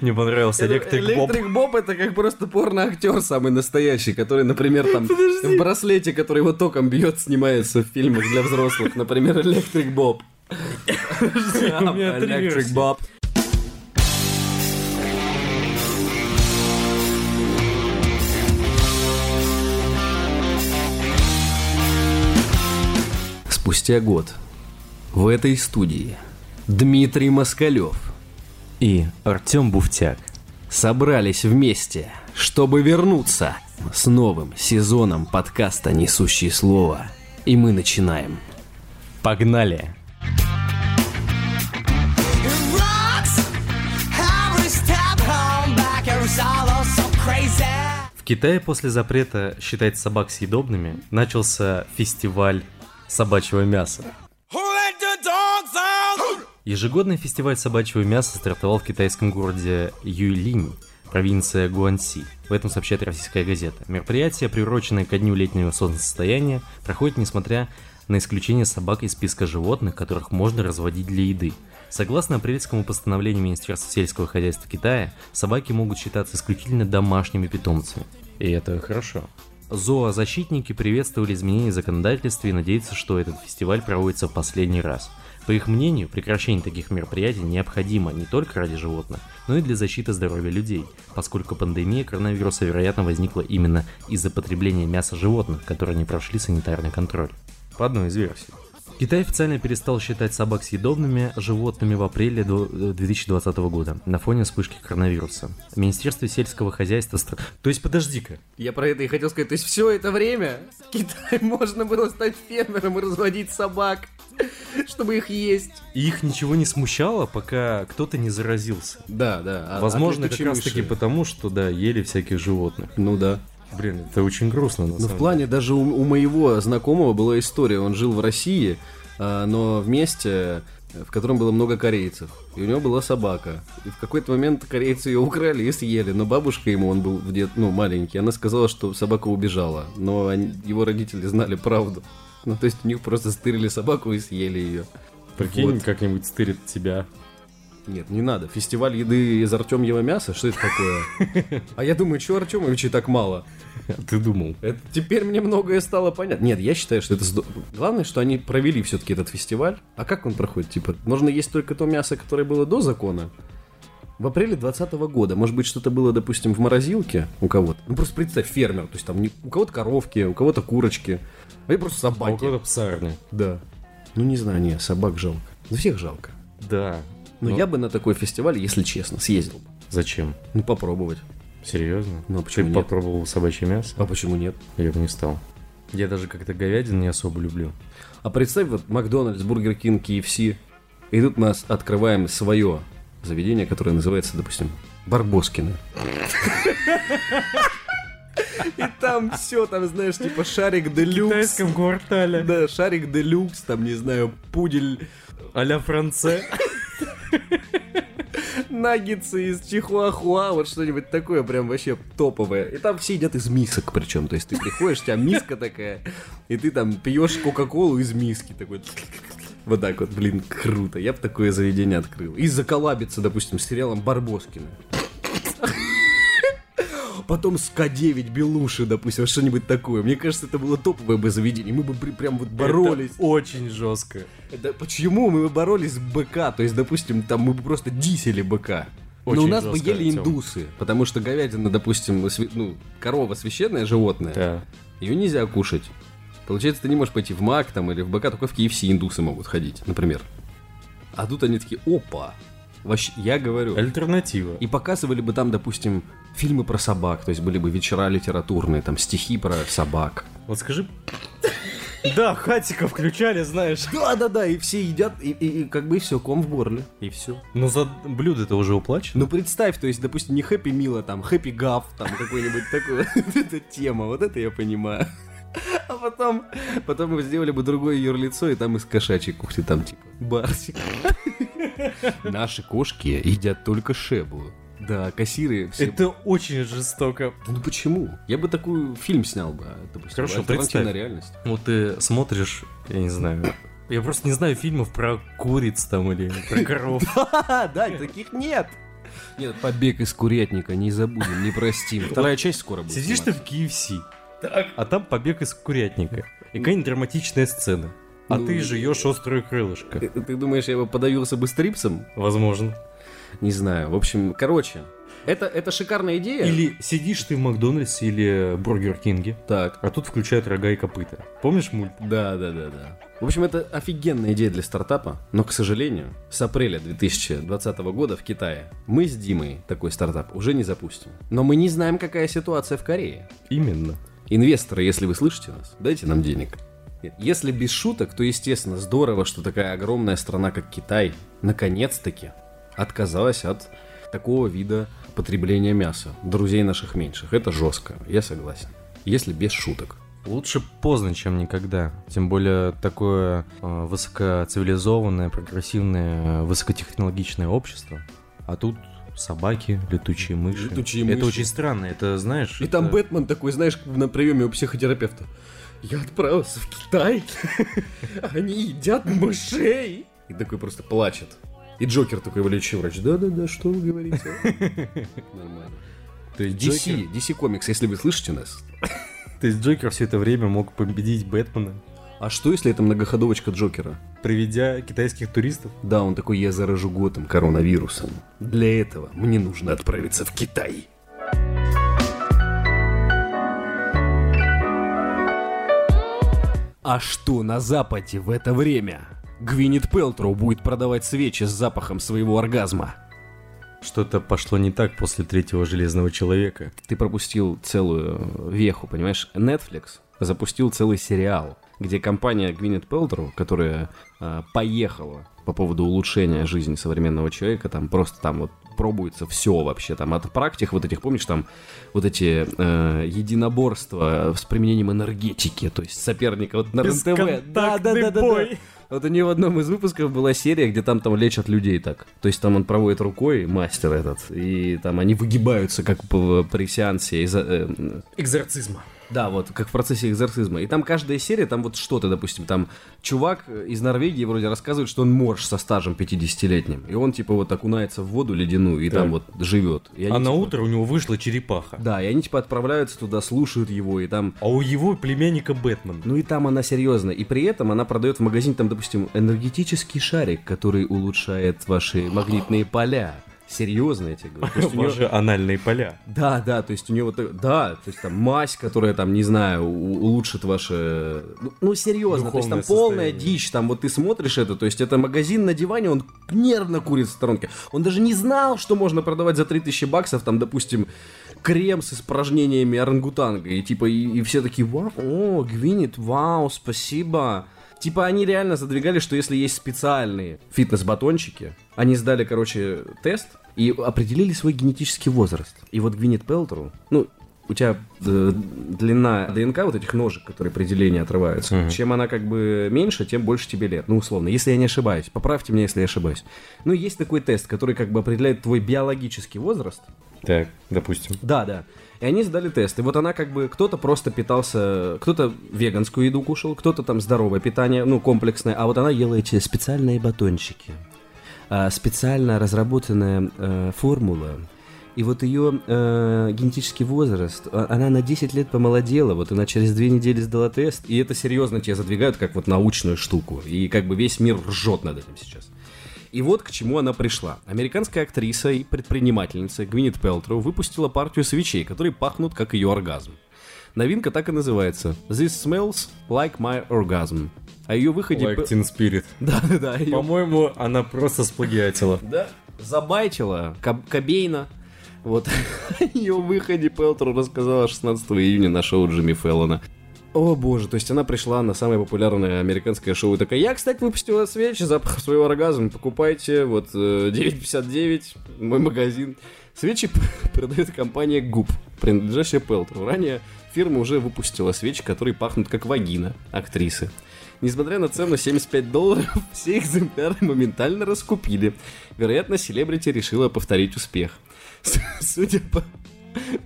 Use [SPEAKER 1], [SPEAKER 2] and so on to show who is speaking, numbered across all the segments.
[SPEAKER 1] Мне понравился Электрик Боб.
[SPEAKER 2] Электрик Боб это как просто порно-актер самый настоящий, который, например, там в браслете, который его током бьет, снимается в фильмах для взрослых. Например, Электрик Боб. Электрик. Боб. Спустя год в этой студии Дмитрий Москалев
[SPEAKER 1] И Артем Буфтяк.
[SPEAKER 2] собрались вместе, чтобы вернуться с новым сезоном подкаста «Несущие слова». И мы начинаем.
[SPEAKER 1] Погнали! В Китае после запрета считать собак съедобными начался фестиваль собачьего мяса. Ежегодный фестиваль собачьего мяса стартовал в китайском городе Юйлинь, провинция Гуанси. В этом сообщает российская газета. Мероприятие, приуроченное ко дню летнего солнцестояния, проходит несмотря на исключение собак из списка животных, которых можно разводить для еды. Согласно апрельскому постановлению Министерства сельского хозяйства Китая, собаки могут считаться исключительно домашними питомцами. И это хорошо. Зоозащитники приветствовали изменения в законодательстве и надеются, что этот фестиваль проводится в последний раз. По их мнению, прекращение таких мероприятий необходимо не только ради животных, но и для защиты здоровья людей, поскольку пандемия коронавируса, вероятно, возникла именно из-за потребления мяса животных, которые не прошли санитарный контроль. По одной из версий. Китай официально перестал считать собак съедобными животными в апреле до- э, 2020 года на фоне вспышки коронавируса. Министерство сельского хозяйства... стра- То есть, подожди-ка,
[SPEAKER 2] Я про это и хотел сказать. То есть все это время в Китае можно было стать фермером и разводить собак, чтобы их есть.
[SPEAKER 1] И их ничего не смущало, пока кто-то не заразился.
[SPEAKER 2] Да, да. а-
[SPEAKER 1] Возможно,
[SPEAKER 2] от
[SPEAKER 1] как раз таки потому, что, да, ели всяких животных.
[SPEAKER 2] Ну да.
[SPEAKER 1] Блин, это очень грустно, на
[SPEAKER 2] Ну, в плане даже у, у моего знакомого была история. Он жил в России, а, но в месте, в котором было много корейцев. И у него была собака. И в какой-то момент корейцы ее украли и съели. Но бабушка ему, он был в дет- ну, маленький, она сказала, что собака убежала. Но они- его родители знали правду. Ну, то есть у них просто стырили собаку и съели ее.
[SPEAKER 1] Прикинь,
[SPEAKER 2] Вот.
[SPEAKER 1] как-нибудь стырит тебя.
[SPEAKER 2] Нет, не надо. Фестиваль еды из Артемьева мяса? Что это такое? А я думаю, что Артемовичей так мало?
[SPEAKER 1] Ты думал.
[SPEAKER 2] Это теперь мне многое стало понятно. Нет, я считаю, что это здо- главное, что они провели все-таки этот фестиваль. А как он проходит? Типа, можно есть только то мясо, которое было до закона. В апреле 2020 года, может быть, что-то было, допустим, в морозилке у кого-то. Ну просто представь, фермер, то есть там не- у кого-то коровки, у кого-то курочки, а и просто
[SPEAKER 1] А у
[SPEAKER 2] собаки.
[SPEAKER 1] кого-то псарня.
[SPEAKER 2] Да. Ну не знаю, не, собак жалко. Ну всех жалко.
[SPEAKER 1] Да.
[SPEAKER 2] Но
[SPEAKER 1] Ну,
[SPEAKER 2] я бы на такой фестиваль, если честно, съездил бы.
[SPEAKER 1] Зачем?
[SPEAKER 2] Ну попробовать.
[SPEAKER 1] Серьезно?
[SPEAKER 2] Ну, а
[SPEAKER 1] Ты
[SPEAKER 2] почему нет?
[SPEAKER 1] попробовал собачье мясо?
[SPEAKER 2] А почему нет?
[SPEAKER 1] Я бы не стал. Я даже как-то говядину не особо люблю.
[SPEAKER 2] А представь, вот Макдональдс, Бургер Кинг, KFC. И тут мы открываем свое заведение, которое называется, допустим, Барбоскины. И там все, там, знаешь, типа шарик делюкс.
[SPEAKER 1] квартале.
[SPEAKER 2] Да, шарик делюкс, там, не знаю, пудель,
[SPEAKER 1] А-ля Франце.
[SPEAKER 2] наггетсы из чихуахуа, вот что-нибудь такое прям вообще топовое. И там все едят из мисок причем, то есть ты приходишь, у тебя миска такая, и ты там пьешь кока-колу из миски такой. Вот так вот, блин, круто. Я бы такое заведение открыл. И заколабиться, допустим, с сериалом Барбоскины. Потом с К9 Белуши, допустим, что-нибудь такое. Мне кажется, это было топовое бы заведение. Мы бы при- прям вот боролись.
[SPEAKER 1] Это очень жестко.
[SPEAKER 2] Да почему мы бы боролись с БК? То есть, допустим, там мы бы просто дисели БК. Но
[SPEAKER 1] Очень
[SPEAKER 2] у нас бы ели
[SPEAKER 1] Артём.
[SPEAKER 2] индусы, потому что говядина, допустим, сви- ну, корова священное животное,
[SPEAKER 1] Да.
[SPEAKER 2] ее нельзя кушать. Получается, ты не можешь пойти в МАК там или в БК, только в KFC индусы могут ходить, например. А тут они такие, опа, вообще, я говорю.
[SPEAKER 1] Альтернатива.
[SPEAKER 2] И показывали бы там, допустим, фильмы про собак, то есть были бы вечера литературные, там стихи про собак.
[SPEAKER 1] Вот скажи... Да, хатика включали, знаешь.
[SPEAKER 2] Да-да-да, и все едят, и, и- и как бы и все, ком в горле, и все.
[SPEAKER 1] Ну за блюдо-то уже уплачено.
[SPEAKER 2] Ну представь, то есть, допустим, не хэппи мило, там, хэппи гав, там, какой-нибудь такой, эта тема, вот это я понимаю. А потом, потом мы сделали бы другое юрлицо, и там из кошачьей кухни, там, типа, барсик. Наши кошки едят только шебу. Да, кассиры все...
[SPEAKER 1] Это очень жестоко.
[SPEAKER 2] Ну почему? Я бы такой фильм снял бы, допустим,
[SPEAKER 1] Хорошо, представь.
[SPEAKER 2] реальность.
[SPEAKER 1] Вот ты смотришь, я не знаю, я просто не знаю фильмов про куриц там или про коров.
[SPEAKER 2] Да, да, таких нет. Нет, побег из курятника, не забудем, не простим. Вторая часть скоро будет.
[SPEAKER 1] Сидишь ты в KFC, а там побег из курятника. И какая-нибудь драматичная сцена. А
[SPEAKER 2] Ну,
[SPEAKER 1] ты жуешь острое крылышко.
[SPEAKER 2] Ты, ты думаешь, я бы подавился бы стрипсом?
[SPEAKER 1] Возможно.
[SPEAKER 2] Не знаю. В общем, короче, это, это шикарная идея.
[SPEAKER 1] Или сидишь ты в Макдональдсе или Бургер Кинге,
[SPEAKER 2] Так.
[SPEAKER 1] а тут включают рога и копыта. Помнишь мульт?
[SPEAKER 2] Да, да, да, да. В общем, это офигенная идея для стартапа, но, к сожалению, с апреля 2020 года в Китае мы с Димой такой стартап уже не запустим. Но мы не знаем, какая ситуация в Корее.
[SPEAKER 1] Именно.
[SPEAKER 2] Инвесторы, если вы слышите нас, дайте нам денег. Нет, Если без шуток, то, естественно, здорово, что такая огромная страна, как Китай, наконец-таки отказалась от такого вида потребления мяса. Друзей наших меньших. Это жестко, я согласен. Если без шуток.
[SPEAKER 1] Лучше поздно, чем никогда. Тем более такое э, высокоцивилизованное, прогрессивное, э, высокотехнологичное общество. А тут собаки, летучие мыши.
[SPEAKER 2] Летучие
[SPEAKER 1] Это
[SPEAKER 2] мыши.
[SPEAKER 1] очень странно. Это знаешь.
[SPEAKER 2] И там
[SPEAKER 1] это-
[SPEAKER 2] Бэтмен такой, знаешь, на приеме у психотерапевта. Я отправился в Китай. Они едят мышей. И такой просто плачет. И Джокер такой вылечил врач. Да-да-да, что вы говорите? Нормально.
[SPEAKER 1] То есть
[SPEAKER 2] DC, DC Comics, если вы слышите нас.
[SPEAKER 1] То есть Джокер все это время мог победить Бэтмена,
[SPEAKER 2] А что, если это многоходовочка Джокера?
[SPEAKER 1] приведя китайских туристов?
[SPEAKER 2] Да, он такой, я заражу Готэм коронавирусом. Для этого мне нужно отправиться в Китай. А что на Западе в это время? Гвинет Пелтроу будет продавать свечи с запахом своего оргазма.
[SPEAKER 1] Что-то пошло не так после третьего Железного Человека.
[SPEAKER 2] Ты пропустил целую веху, понимаешь? Netflix запустил целый сериал, где компания Гвинет Пелтроу, которая э, поехала по поводу улучшения жизни современного человека, там просто там вот пробуется все вообще, там от практик вот этих, помнишь, там вот эти э, единоборства с применением энергетики, то есть соперника вот на РЕН-ТВ. Да, да, да, да, да. Вот у нее в одном из выпусков была серия, где там там лечат людей так. То есть там он проводит рукой, мастер этот, и там они выгибаются, как при сеансе из- э,
[SPEAKER 1] Экзорцизма.
[SPEAKER 2] Да, вот, как в процессе экзорцизма. И там каждая серия, там вот что-то, допустим, там чувак из Норвегии вроде рассказывает, что он морж со стажем 50-летним. И он, типа, вот окунается в воду ледяную и там вот живет. И они,
[SPEAKER 1] А на
[SPEAKER 2] типа-
[SPEAKER 1] утро у него вышла черепаха.
[SPEAKER 2] Да, и они, типа, отправляются туда, слушают его, и там...
[SPEAKER 1] А у его племянника Бэтмен.
[SPEAKER 2] Ну и там она серьезно. И при этом она продает в магазине, там, допустим, энергетический шарик, который улучшает ваши магнитные поля. Серьезно, я тебе говорю. То есть у
[SPEAKER 1] Ваши анальные поля.
[SPEAKER 2] Да, да, то есть у него да, то есть там мазь, которая там, не знаю, улучшит ваше, ну, ну, серьезно, то есть там полная дичь, там вот ты смотришь это, то есть это магазин на диване, он нервно курит в сторонке, он даже не знал, что можно продавать за 3000 баксов, там, допустим, крем с испражнениями орангутанга, и типа, и, и все такие, вау, о, Гвинет, вау, спасибо. Типа они реально задвигали, что если есть специальные фитнес-батончики, они сдали, короче, тест и определили свой генетический возраст. И вот Гвинет Пелтеру, ну, у тебя э, длина ДНК вот этих ножек, которые при делении отрываются, чем она как бы меньше, тем больше тебе лет. Ну, условно, если я не ошибаюсь. Поправьте меня, если я ошибаюсь. Ну, есть такой тест, который как бы определяет твой биологический возраст.
[SPEAKER 1] Так, допустим.
[SPEAKER 2] Да, да. И они сдали тест. И вот она как бы, кто-то просто питался, кто-то веганскую еду кушал, кто-то там здоровое питание, ну, комплексное, а вот она ела эти специальные батончики. А, специально разработанная э, формула. И вот ее э, генетический возраст, а- она на 10 лет помолодела, вот она через две недели сдала тест, и это серьезно тебя задвигают как вот научную штуку. И как бы весь мир ржет над этим сейчас. И вот к чему она пришла. Американская актриса и предпринимательница Гвинет Пелтроу выпустила партию свечей, которые пахнут как ее оргазм. Новинка так и называется «This smells like my orgasm». О ее выходе...
[SPEAKER 1] Like Teen Spirit.
[SPEAKER 2] Да-да-да. её-
[SPEAKER 1] По-моему, она просто сплагиатила.
[SPEAKER 2] Да. Забайтила Коб- Кобейна. Вот о ее выходе Пелтроу рассказала 16 июня на шоу Джимми Феллона. О боже, то есть она пришла на самое популярное американское шоу и такая, я, кстати, выпустила свечи, запах своего оргазма, покупайте, вот, э, 9.59, мой магазин. Свечи продает компания ГУП, принадлежащая Пелтроу. Ранее фирма уже выпустила свечи, которые пахнут как вагина актрисы. Несмотря на цену 75 долларов, все экземпляры моментально раскупили. Вероятно, селебрити решила повторить успех. Судя по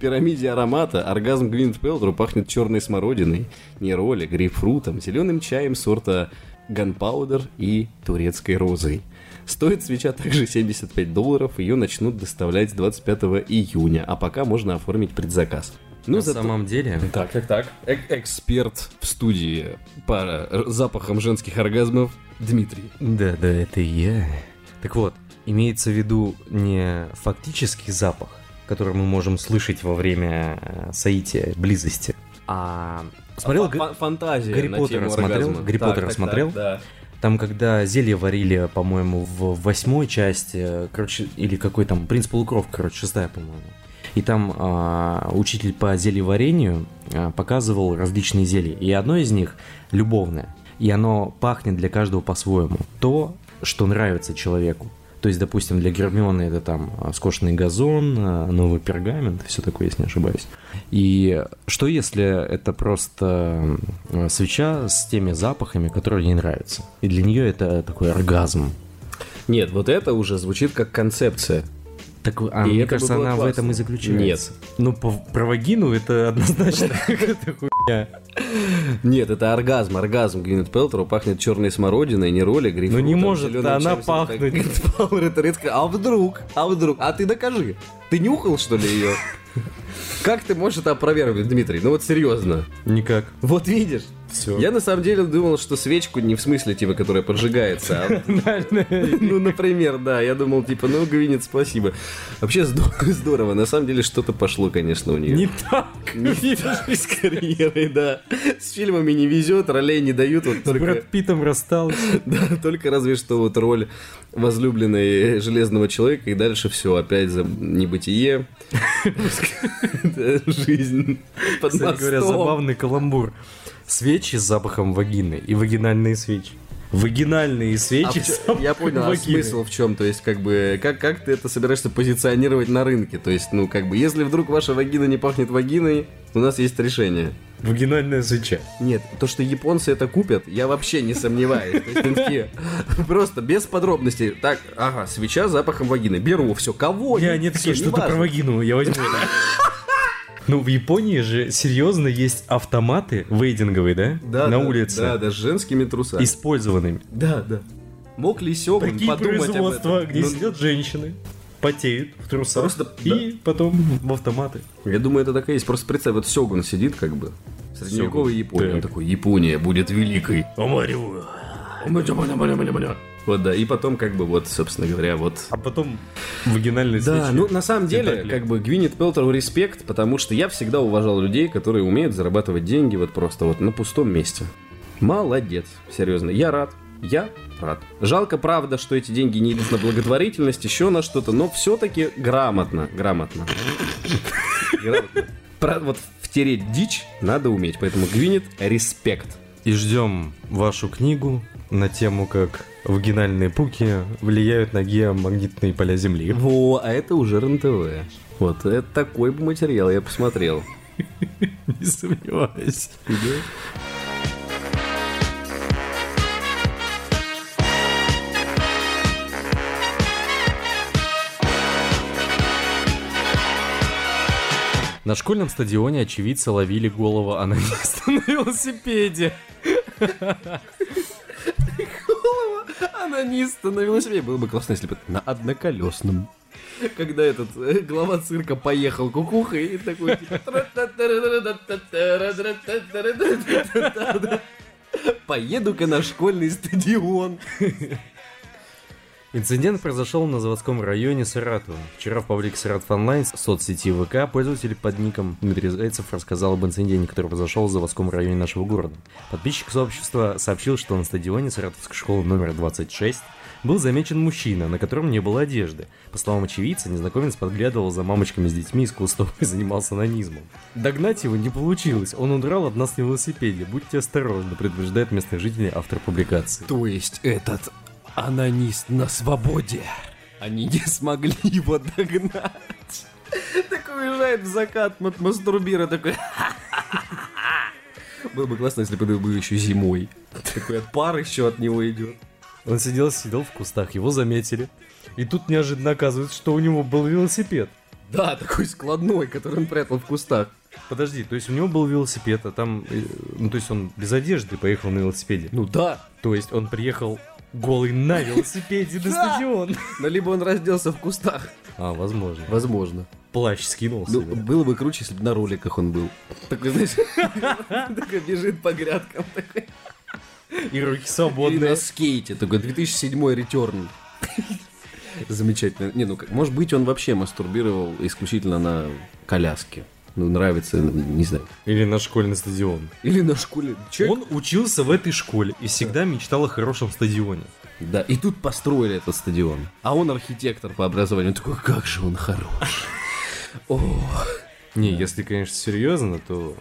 [SPEAKER 2] пирамиде аромата, оргазм Гвинет Пелтру пахнет черной смородиной, нероли, грейпфрутом, зеленым чаем сорта ганпаудер и турецкой розой. Стоит свеча также 75 долларов, ее начнут доставлять с 25 июня, а пока можно оформить предзаказ. Ну,
[SPEAKER 1] На
[SPEAKER 2] зато-
[SPEAKER 1] самом деле,
[SPEAKER 2] Так, так, так. Э- эксперт в студии по запахам женских оргазмов Дмитрий.
[SPEAKER 1] Да, да, это я. Так вот, имеется в виду не фактический запах, который мы можем слышать во время э, соития, близости, а... Смотрел,
[SPEAKER 2] фа- фантазия
[SPEAKER 1] Гарри Поттера смотрел?
[SPEAKER 2] оргазма.
[SPEAKER 1] Гарри
[SPEAKER 2] Так,
[SPEAKER 1] Поттера
[SPEAKER 2] так, так,
[SPEAKER 1] смотрел?
[SPEAKER 2] да.
[SPEAKER 1] там, когда зелье варили, по-моему, в восьмой части, короче, или какой там, принц полукровка, короче, шестая, по-моему. И там а, учитель по зельеварению а, показывал различные зелья. И одно из них любовное. И оно пахнет для каждого по-своему. То, что нравится человеку. То есть, допустим, для Гермионы это там а, скошенный газон, новый пергамент, все такое, если не ошибаюсь. И что если это просто свеча с теми запахами, которые ей нравятся? И для нее это такой оргазм.
[SPEAKER 2] Нет, вот это уже звучит как концепция.
[SPEAKER 1] Так, а
[SPEAKER 2] И
[SPEAKER 1] мне
[SPEAKER 2] это
[SPEAKER 1] кажется, она в
[SPEAKER 2] классно.
[SPEAKER 1] этом и заключается. Ну, по- про вагину это однозначно какая-то хуйня.
[SPEAKER 2] Нет, это оргазм, оргазм. Гвинет Пелтеру пахнет черной смородиной, не роли, грейпфрутом,
[SPEAKER 1] Ну, не может
[SPEAKER 2] зелёным
[SPEAKER 1] она пахнуть.
[SPEAKER 2] Пауэр это редко. А вдруг? А вдруг? А ты докажи. Ты нюхал, что ли, ее? Как ты можешь это опровергнуть, Дмитрий? Ну вот серьезно.
[SPEAKER 1] Никак.
[SPEAKER 2] Вот видишь?
[SPEAKER 1] Все.
[SPEAKER 2] Я на самом деле думал, что свечку не в смысле, типа, которая поджигается, а Ну, например, да, я думал, типа, ну, Гвинет, спасибо. Вообще здорово, на самом деле что-то пошло, конечно, у нее.
[SPEAKER 1] Не так.
[SPEAKER 2] Не так с карьерой, да. С фильмами не везет, ролей не дают, вот
[SPEAKER 1] С
[SPEAKER 2] только,
[SPEAKER 1] Брэд Питом расстался.
[SPEAKER 2] да, только разве что вот роль возлюбленной Железного Человека, и дальше все, опять за небытие. Жизнь под
[SPEAKER 1] Кстати говоря, забавный каламбур. Свечи с запахом вагины и вагинальные свечи. Вагинальные
[SPEAKER 2] А
[SPEAKER 1] свечи запахом
[SPEAKER 2] я понял, а смысл в чем? То есть, как бы, как, как ты это собираешься позиционировать на рынке? То есть, ну, как бы, если вдруг ваша вагина не пахнет вагиной, у нас есть решение.
[SPEAKER 1] Вагинальная свеча.
[SPEAKER 2] Нет, то, что японцы это купят, я вообще не сомневаюсь. Просто без подробностей. Так, ага, свеча с запахом вагины. Беру, все, кого?
[SPEAKER 1] Я не
[SPEAKER 2] Всё,
[SPEAKER 1] такие, что-то про вагину, я возьму. Ну, в Японии же серьезно есть автоматы вейдинговые, да?
[SPEAKER 2] Да,
[SPEAKER 1] На
[SPEAKER 2] да,
[SPEAKER 1] улице.
[SPEAKER 2] Да, да, с женскими трусами.
[SPEAKER 1] Использованными.
[SPEAKER 2] Да, да. Мог ли Сёгун
[SPEAKER 1] Прикинь,
[SPEAKER 2] подумать об этом?
[SPEAKER 1] где
[SPEAKER 2] Ну,
[SPEAKER 1] сидят женщины, потеют в трусах
[SPEAKER 2] Просто,
[SPEAKER 1] и потом в автоматы.
[SPEAKER 2] Я думаю, это так и есть. Просто представь, вот Сёгун сидит как бы. Средневековая
[SPEAKER 1] Сёгун.
[SPEAKER 2] Япония. Он
[SPEAKER 1] Так.
[SPEAKER 2] такой, Япония будет великой. Вот, да. И потом, как бы, вот, собственно говоря, вот...
[SPEAKER 1] А потом вагинальные
[SPEAKER 2] Да,
[SPEAKER 1] свечи.
[SPEAKER 2] ну на самом деле, как бы Гвинет Пелтеру респект, потому что я всегда уважал людей, которые умеют зарабатывать деньги вот просто вот на пустом месте. Молодец, серьезно, я рад. Я рад. Жалко, правда, что эти деньги не идут на благотворительность, еще на что-то, но все-таки грамотно, грамотно. Грамотно. Про- вот втереть дичь надо уметь, поэтому Гвинет респект.
[SPEAKER 1] И ждем вашу книгу на тему, как вагинальные пуки влияют на геомагнитные поля Земли.
[SPEAKER 2] Во, а это уже РНТВ. Вот, это такой бы материал я посмотрел.
[SPEAKER 1] Не сомневаюсь. На школьном стадионе очевидцы ловили голову анониста на велосипеде.
[SPEAKER 2] Анониста на велосипеде. Было бы классно, если бы на одноколесном. Когда этот э, глава цирка поехал кукухой и такой. Поеду-ка на школьный стадион.
[SPEAKER 1] Инцидент произошел на заводском районе Саратова. Вчера в паблике Саратов Онлайн соцсети ВК пользователь под ником Дмитрий Зайцев рассказал об инциденте, который произошел в заводском районе нашего города. Подписчик сообщества сообщил, что на стадионе Саратовской школы номер 26 был замечен мужчина, на котором не было одежды. По словам очевидца, незнакомец подглядывал за мамочками с детьми из кустов и занимался анонизмом. Догнать его не получилось, он удрал от нас на велосипеде. Будьте осторожны, предупреждает местных жителей автор публикации.
[SPEAKER 2] То есть этот анонист на свободе. Они не смогли его догнать. Такой уезжает в закат, мат- мастурбирует, такой... Было бы классно, если бы это было еще зимой. Такой от пар еще от него идет.
[SPEAKER 1] Он сидел, сидел в кустах, его заметили. И тут неожиданно оказывается, что у него был велосипед.
[SPEAKER 2] Да, такой складной, который он прятал в кустах.
[SPEAKER 1] Подожди, то есть у него был велосипед, а там, э, ну то есть он без одежды поехал на велосипеде.
[SPEAKER 2] Ну да.
[SPEAKER 1] То есть он приехал голый на велосипеде на стадион.
[SPEAKER 2] Ну, либо он разделся в кустах.
[SPEAKER 1] А, возможно.
[SPEAKER 2] Возможно.
[SPEAKER 1] Плащ скинул
[SPEAKER 2] Ну,
[SPEAKER 1] себе.
[SPEAKER 2] было бы круче, если бы на роликах он был. Такой, знаешь, такой бежит по грядкам. такой.
[SPEAKER 1] И руки
[SPEAKER 2] И
[SPEAKER 1] свободные.
[SPEAKER 2] на скейте. Такой 2007 ретерн. Замечательно. Не, ну, как- может быть, он вообще мастурбировал исключительно на коляске. Ну, нравится, не знаю.
[SPEAKER 1] Или на школьный стадион.
[SPEAKER 2] Или на школе. Человек-
[SPEAKER 1] Он учился в этой школе и всегда мечтал о хорошем стадионе.
[SPEAKER 2] Да, и тут построили этот стадион. А он архитектор по образованию. Он такой, как же он хорош. О,
[SPEAKER 1] Не, если, конечно, серьезно, то...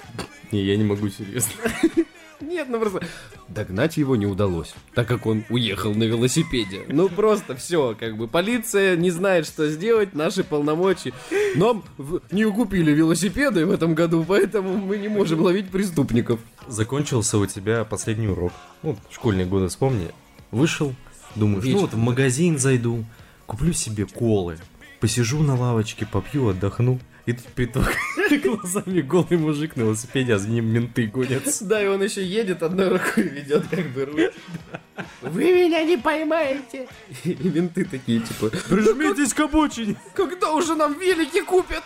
[SPEAKER 1] Не, я не могу серьезно.
[SPEAKER 2] Нет, ну просто догнать его не удалось, так как он уехал на велосипеде. Ну просто все, как бы полиция не знает, что сделать, наши полномочия. Нам не купили велосипеды в этом году, поэтому мы не можем ловить преступников.
[SPEAKER 1] Закончился у тебя последний урок. Вот, школьные годы вспомни. Вышел, думаешь, ну
[SPEAKER 2] Вечер.
[SPEAKER 1] вот в магазин зайду, куплю себе колы, посижу на лавочке, попью, отдохну. И тут перед глазами голый мужик на велосипеде, а за ним менты гонятся.
[SPEAKER 2] Да, и он еще едет, одной рукой ведет как бы руль. Вы меня не поймаете. И менты такие, типа,
[SPEAKER 1] Прижмитесь к обочине!
[SPEAKER 2] когда уже нам велики купят?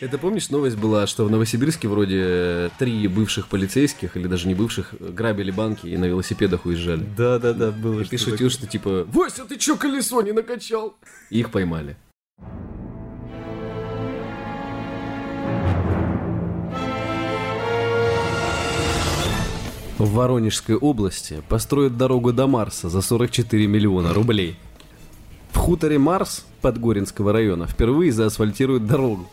[SPEAKER 2] Это помнишь, новость была, что в Новосибирске вроде э, три бывших полицейских, или даже не бывших, грабили банки и на велосипедах уезжали.
[SPEAKER 1] Да-да-да, было
[SPEAKER 2] И ты шутил, что типа, Вася, ты чё колесо не накачал? И их поймали. В Воронежской области построят дорогу до Марса за 44 миллиона рублей. В хуторе Марс Подгоринского района впервые заасфальтируют дорогу.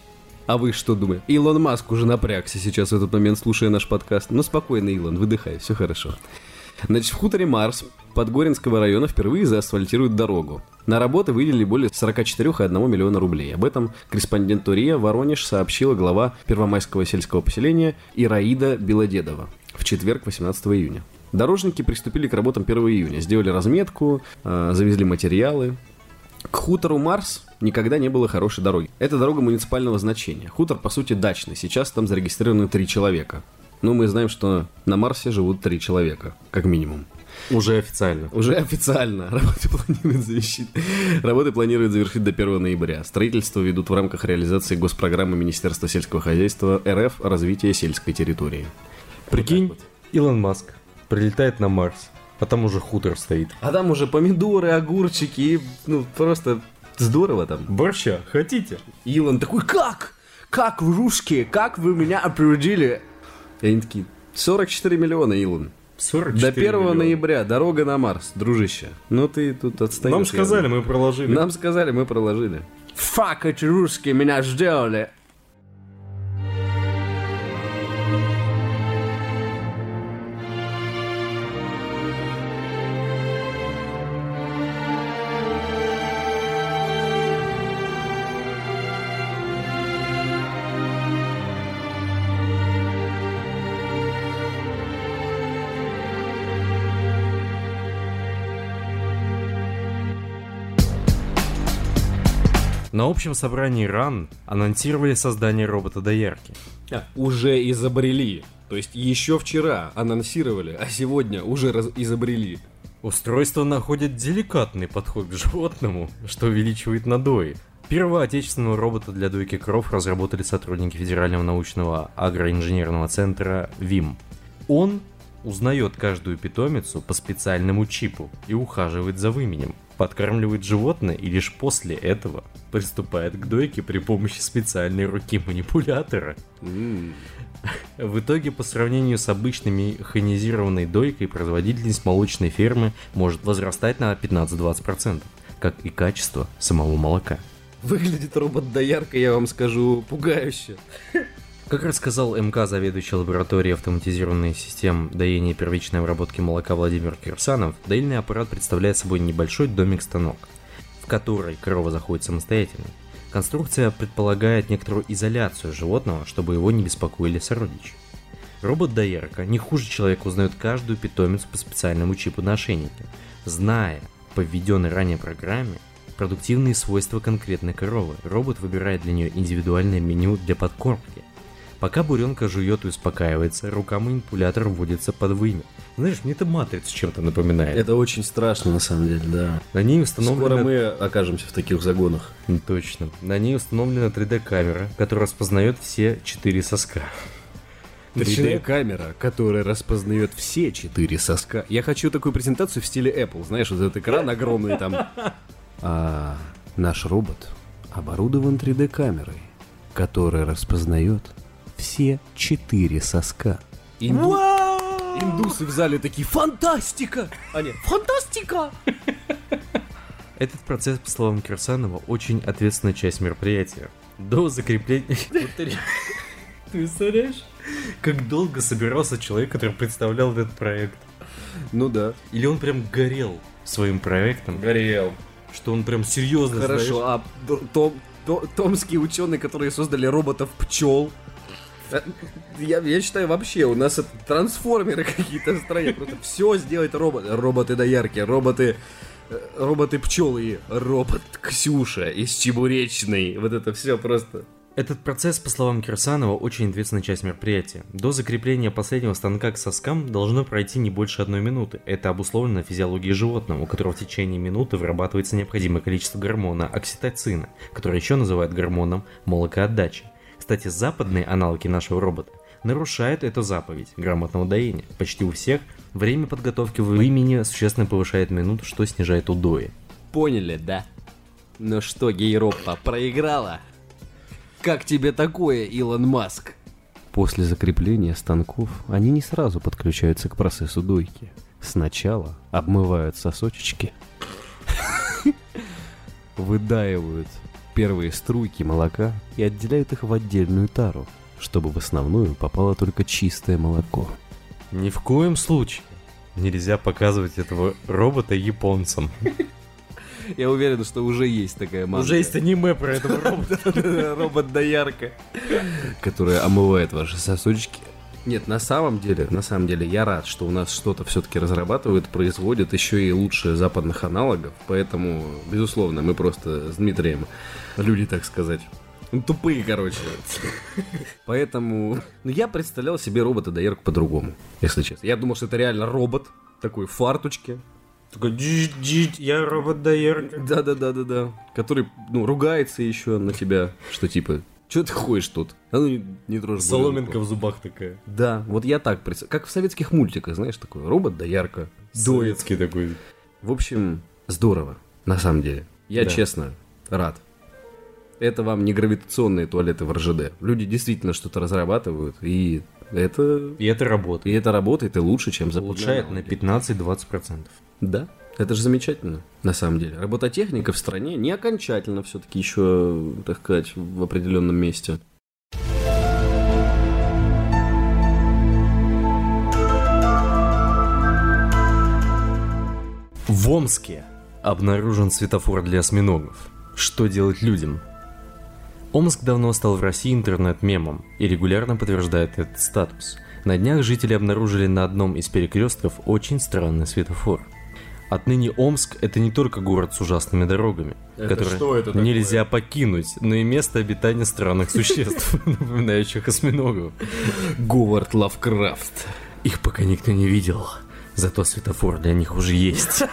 [SPEAKER 2] А вы что думаете? Илон Маск уже напрягся сейчас в этот момент, слушая наш подкаст. Ну спокойно, Илон, выдыхай, все хорошо. Значит, в хуторе Марс Подгоринского района впервые заасфальтируют дорогу. На работы выделили более 44,1 миллиона рублей. Об этом корреспонденту РИА Воронеж сообщила глава Первомайского сельского поселения Ираида Белодедова в четверг, 18 июня. Дорожники приступили к работам 1 июня, сделали разметку, э, завезли материалы. К хутору Марс никогда не было хорошей дороги. Это дорога муниципального значения. Хутор, по сути, дачный. Сейчас там зарегистрированы три человека. Но мы знаем, что на Марсе живут три человека, как минимум.
[SPEAKER 1] Уже официально.
[SPEAKER 2] Уже официально работы планируют завершить. Работы планируют завершить до 1 ноября. Строительство ведут в рамках реализации госпрограммы Министерства сельского хозяйства РФ «Развитие сельской территории».
[SPEAKER 1] Прикинь, Илон Маск прилетает на Марс, а там уже хутор стоит.
[SPEAKER 2] А там уже помидоры, огурчики, и, ну, просто здорово там.
[SPEAKER 1] Борща, хотите?
[SPEAKER 2] Илон такой, как? Как вы русские? Как вы меня опередили? И они такие, 44 миллиона, Илон.
[SPEAKER 1] 44
[SPEAKER 2] До 1
[SPEAKER 1] миллиона.
[SPEAKER 2] ноября дорога на Марс, дружище. Ну ты тут отстоишь.
[SPEAKER 1] Нам сказали, мы проложили.
[SPEAKER 2] Нам сказали, мы проложили. Фак, эти русские меня сделали.
[SPEAKER 1] На общем собрании РАН анонсировали создание робота-доярки.
[SPEAKER 2] Уже изобрели. То есть еще вчера анонсировали, а сегодня уже раз- изобрели.
[SPEAKER 1] Устройство находит деликатный подход к животному, что увеличивает надои. Первого отечественного робота для дойки коров разработали сотрудники Федерального научного агроинженерного центра ВИМ. Он узнает каждую питомицу по специальному чипу и ухаживает за выменем, подкармливает животное и лишь после этого приступает к дойке при помощи специальной руки манипулятора. В итоге, по сравнению с обычной механизированной дойкой, производительность молочной фермы может возрастать на 15-20%, как и качество самого молока.
[SPEAKER 2] Выглядит робот-доярка, я вам скажу, пугающе.
[SPEAKER 1] Как рассказал МК, заведующий лабораторией автоматизированной систем доения и первичной обработки молока Владимир Кирсанов, доильный аппарат представляет собой небольшой домик-станок, в который корова заходит самостоятельно. Конструкция предполагает некоторую изоляцию животного, чтобы его не беспокоили сородичи. Робот-доярка не хуже человека узнает каждую питомицу по специальному чипу на ошейнике, зная по введенной ранее программе продуктивные свойства конкретной коровы. Робот выбирает для нее индивидуальное меню для подкормки. Пока буренка жует и успокаивается, рука манипулятора вводится под вымя. Знаешь, мне это матрицу чем-то напоминает.
[SPEAKER 2] Это очень страшно, на самом деле, да.
[SPEAKER 1] На ней
[SPEAKER 2] Скоро
[SPEAKER 1] установлена...
[SPEAKER 2] мы окажемся в таких загонах.
[SPEAKER 1] Точно. На ней установлена 3D-камера, которая распознает все четыре соска. Начинает-
[SPEAKER 2] камера которая распознает все четыре соска. Я хочу такую презентацию в стиле Apple. Знаешь, вот этот экран огромный там. А наш робот оборудован 3D-камерой, которая распознает все четыре соска. Инду- Индусы в зале такие «Фантастика!» Они «Фантастика!»
[SPEAKER 1] Этот процесс, по словам Кирсанова, очень ответственная часть мероприятия. До закрепления... Ты представляешь, как долго собирался человек, который представлял этот проект?
[SPEAKER 2] Ну да.
[SPEAKER 1] Или он прям горел своим проектом,
[SPEAKER 2] Горел.
[SPEAKER 1] что он прям серьезно,
[SPEAKER 2] Хорошо, а д- том, то- томские ученые, которые создали роботов пчел. Я, я считаю, вообще у нас это трансформеры какие-то в стране. Просто все сделать роботы. Роботы доярки, роботы. э, Роботы пчелы, робот Ксюша из Чебуречной. Вот это все просто.
[SPEAKER 1] Этот процесс, по словам Кирсанова, очень ответственная часть мероприятия. До закрепления последнего станка к соскам должно пройти не больше одной минуты. Это обусловлено физиологией животного, у которого в течение минуты вырабатывается необходимое количество гормона окситоцина, который еще называют гормоном молокоотдачи. Кстати, западные аналоги нашего робота нарушают эту заповедь грамотного доения. Почти у всех время подготовки в имени существенно повышает минуту, что снижает удои.
[SPEAKER 2] Поняли, да? Ну что, гейропа, проиграла? Как тебе такое, Илон Маск? После закрепления станков они не сразу подключаются к процессу дойки. Сначала обмывают сосочечки, выдаивают первые струйки молока и отделяют их в отдельную тару, чтобы в основную попало только чистое молоко.
[SPEAKER 1] Ни в коем случае нельзя показывать этого робота японцам.
[SPEAKER 2] Я уверен, что уже есть такая манга.
[SPEAKER 1] Уже есть аниме про этого робота.
[SPEAKER 2] Робот-доярка. Которая омывает ваши сосочки. Нет, на самом деле, на самом деле, я рад, что у нас что-то все-таки разрабатывают, производят еще и лучше западных аналогов. Поэтому, безусловно, мы просто с Дмитрием люди, так сказать. Ну, тупые, короче. Поэтому... Ну, я представлял себе робота-доярку по-другому, если честно. Я думал, что это реально робот, такой в фарточке,
[SPEAKER 1] Такой, «Дить-дить, я робот-доярка.
[SPEAKER 2] да-да-да-да-да. Который, ну, ругается еще на тебя, что типа, что ты ходишь тут? А ну, не, не трожь
[SPEAKER 1] Соломинка
[SPEAKER 2] буренку».
[SPEAKER 1] в зубах такая.
[SPEAKER 2] Да, вот я так представляю. Как в советских мультиках, знаешь, такой робот, да ярко.
[SPEAKER 1] Дуецкий такой.
[SPEAKER 2] В общем, здорово, на самом деле. Я
[SPEAKER 1] Да.
[SPEAKER 2] честно рад. Это вам не гравитационные туалеты в РЖД. Люди действительно что-то разрабатывают, и это...
[SPEAKER 1] И это
[SPEAKER 2] И
[SPEAKER 1] работает.
[SPEAKER 2] это работает и лучше, чем западные
[SPEAKER 1] Улучшает на
[SPEAKER 2] аналоги.
[SPEAKER 1] 15-20%.
[SPEAKER 2] Да, это же замечательно, на самом деле. Робототехника в стране не окончательно все-таки еще, так сказать, в определенном месте.
[SPEAKER 1] В Омске обнаружен светофор для осьминогов. Что делать людям? Омск давно стал в России интернет-мемом и регулярно подтверждает этот статус. На днях жители обнаружили на одном из перекрестков очень странный светофор. Отныне Омск – это не только город с ужасными дорогами,
[SPEAKER 2] Это
[SPEAKER 1] которые
[SPEAKER 2] что это такое?
[SPEAKER 1] нельзя покинуть, но и место обитания странных существ, напоминающих осьминогов.
[SPEAKER 2] Говард Лавкрафт.
[SPEAKER 1] Их пока никто не видел, зато светофор для них уже есть.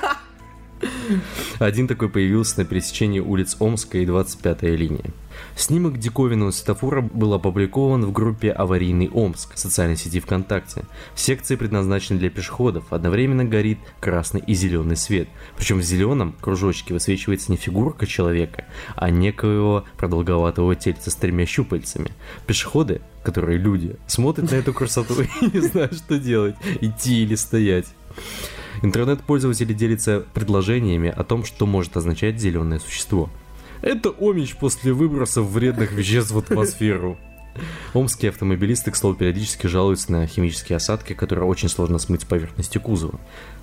[SPEAKER 1] Один такой появился на пересечении улиц Омска и 25-я линия. Снимок диковинного светофора был опубликован в группе «Аварийный Омск» в социальной сети ВКонтакте. В секции предназначенной для пешеходов одновременно горит красный и зеленый свет. Причем в зеленом кружочке высвечивается не фигурка человека, а некоего продолговатого тельца с тремя щупальцами. Пешеходы, которые люди, смотрят на эту красоту и не знают, что делать, идти или стоять. Интернет-пользователи делятся предложениями о том, что может означать зеленое существо. Это омич после выбросов вредных веществ в атмосферу. Омские автомобилисты, к слову, периодически жалуются на химические осадки, которые очень сложно смыть с поверхности кузова.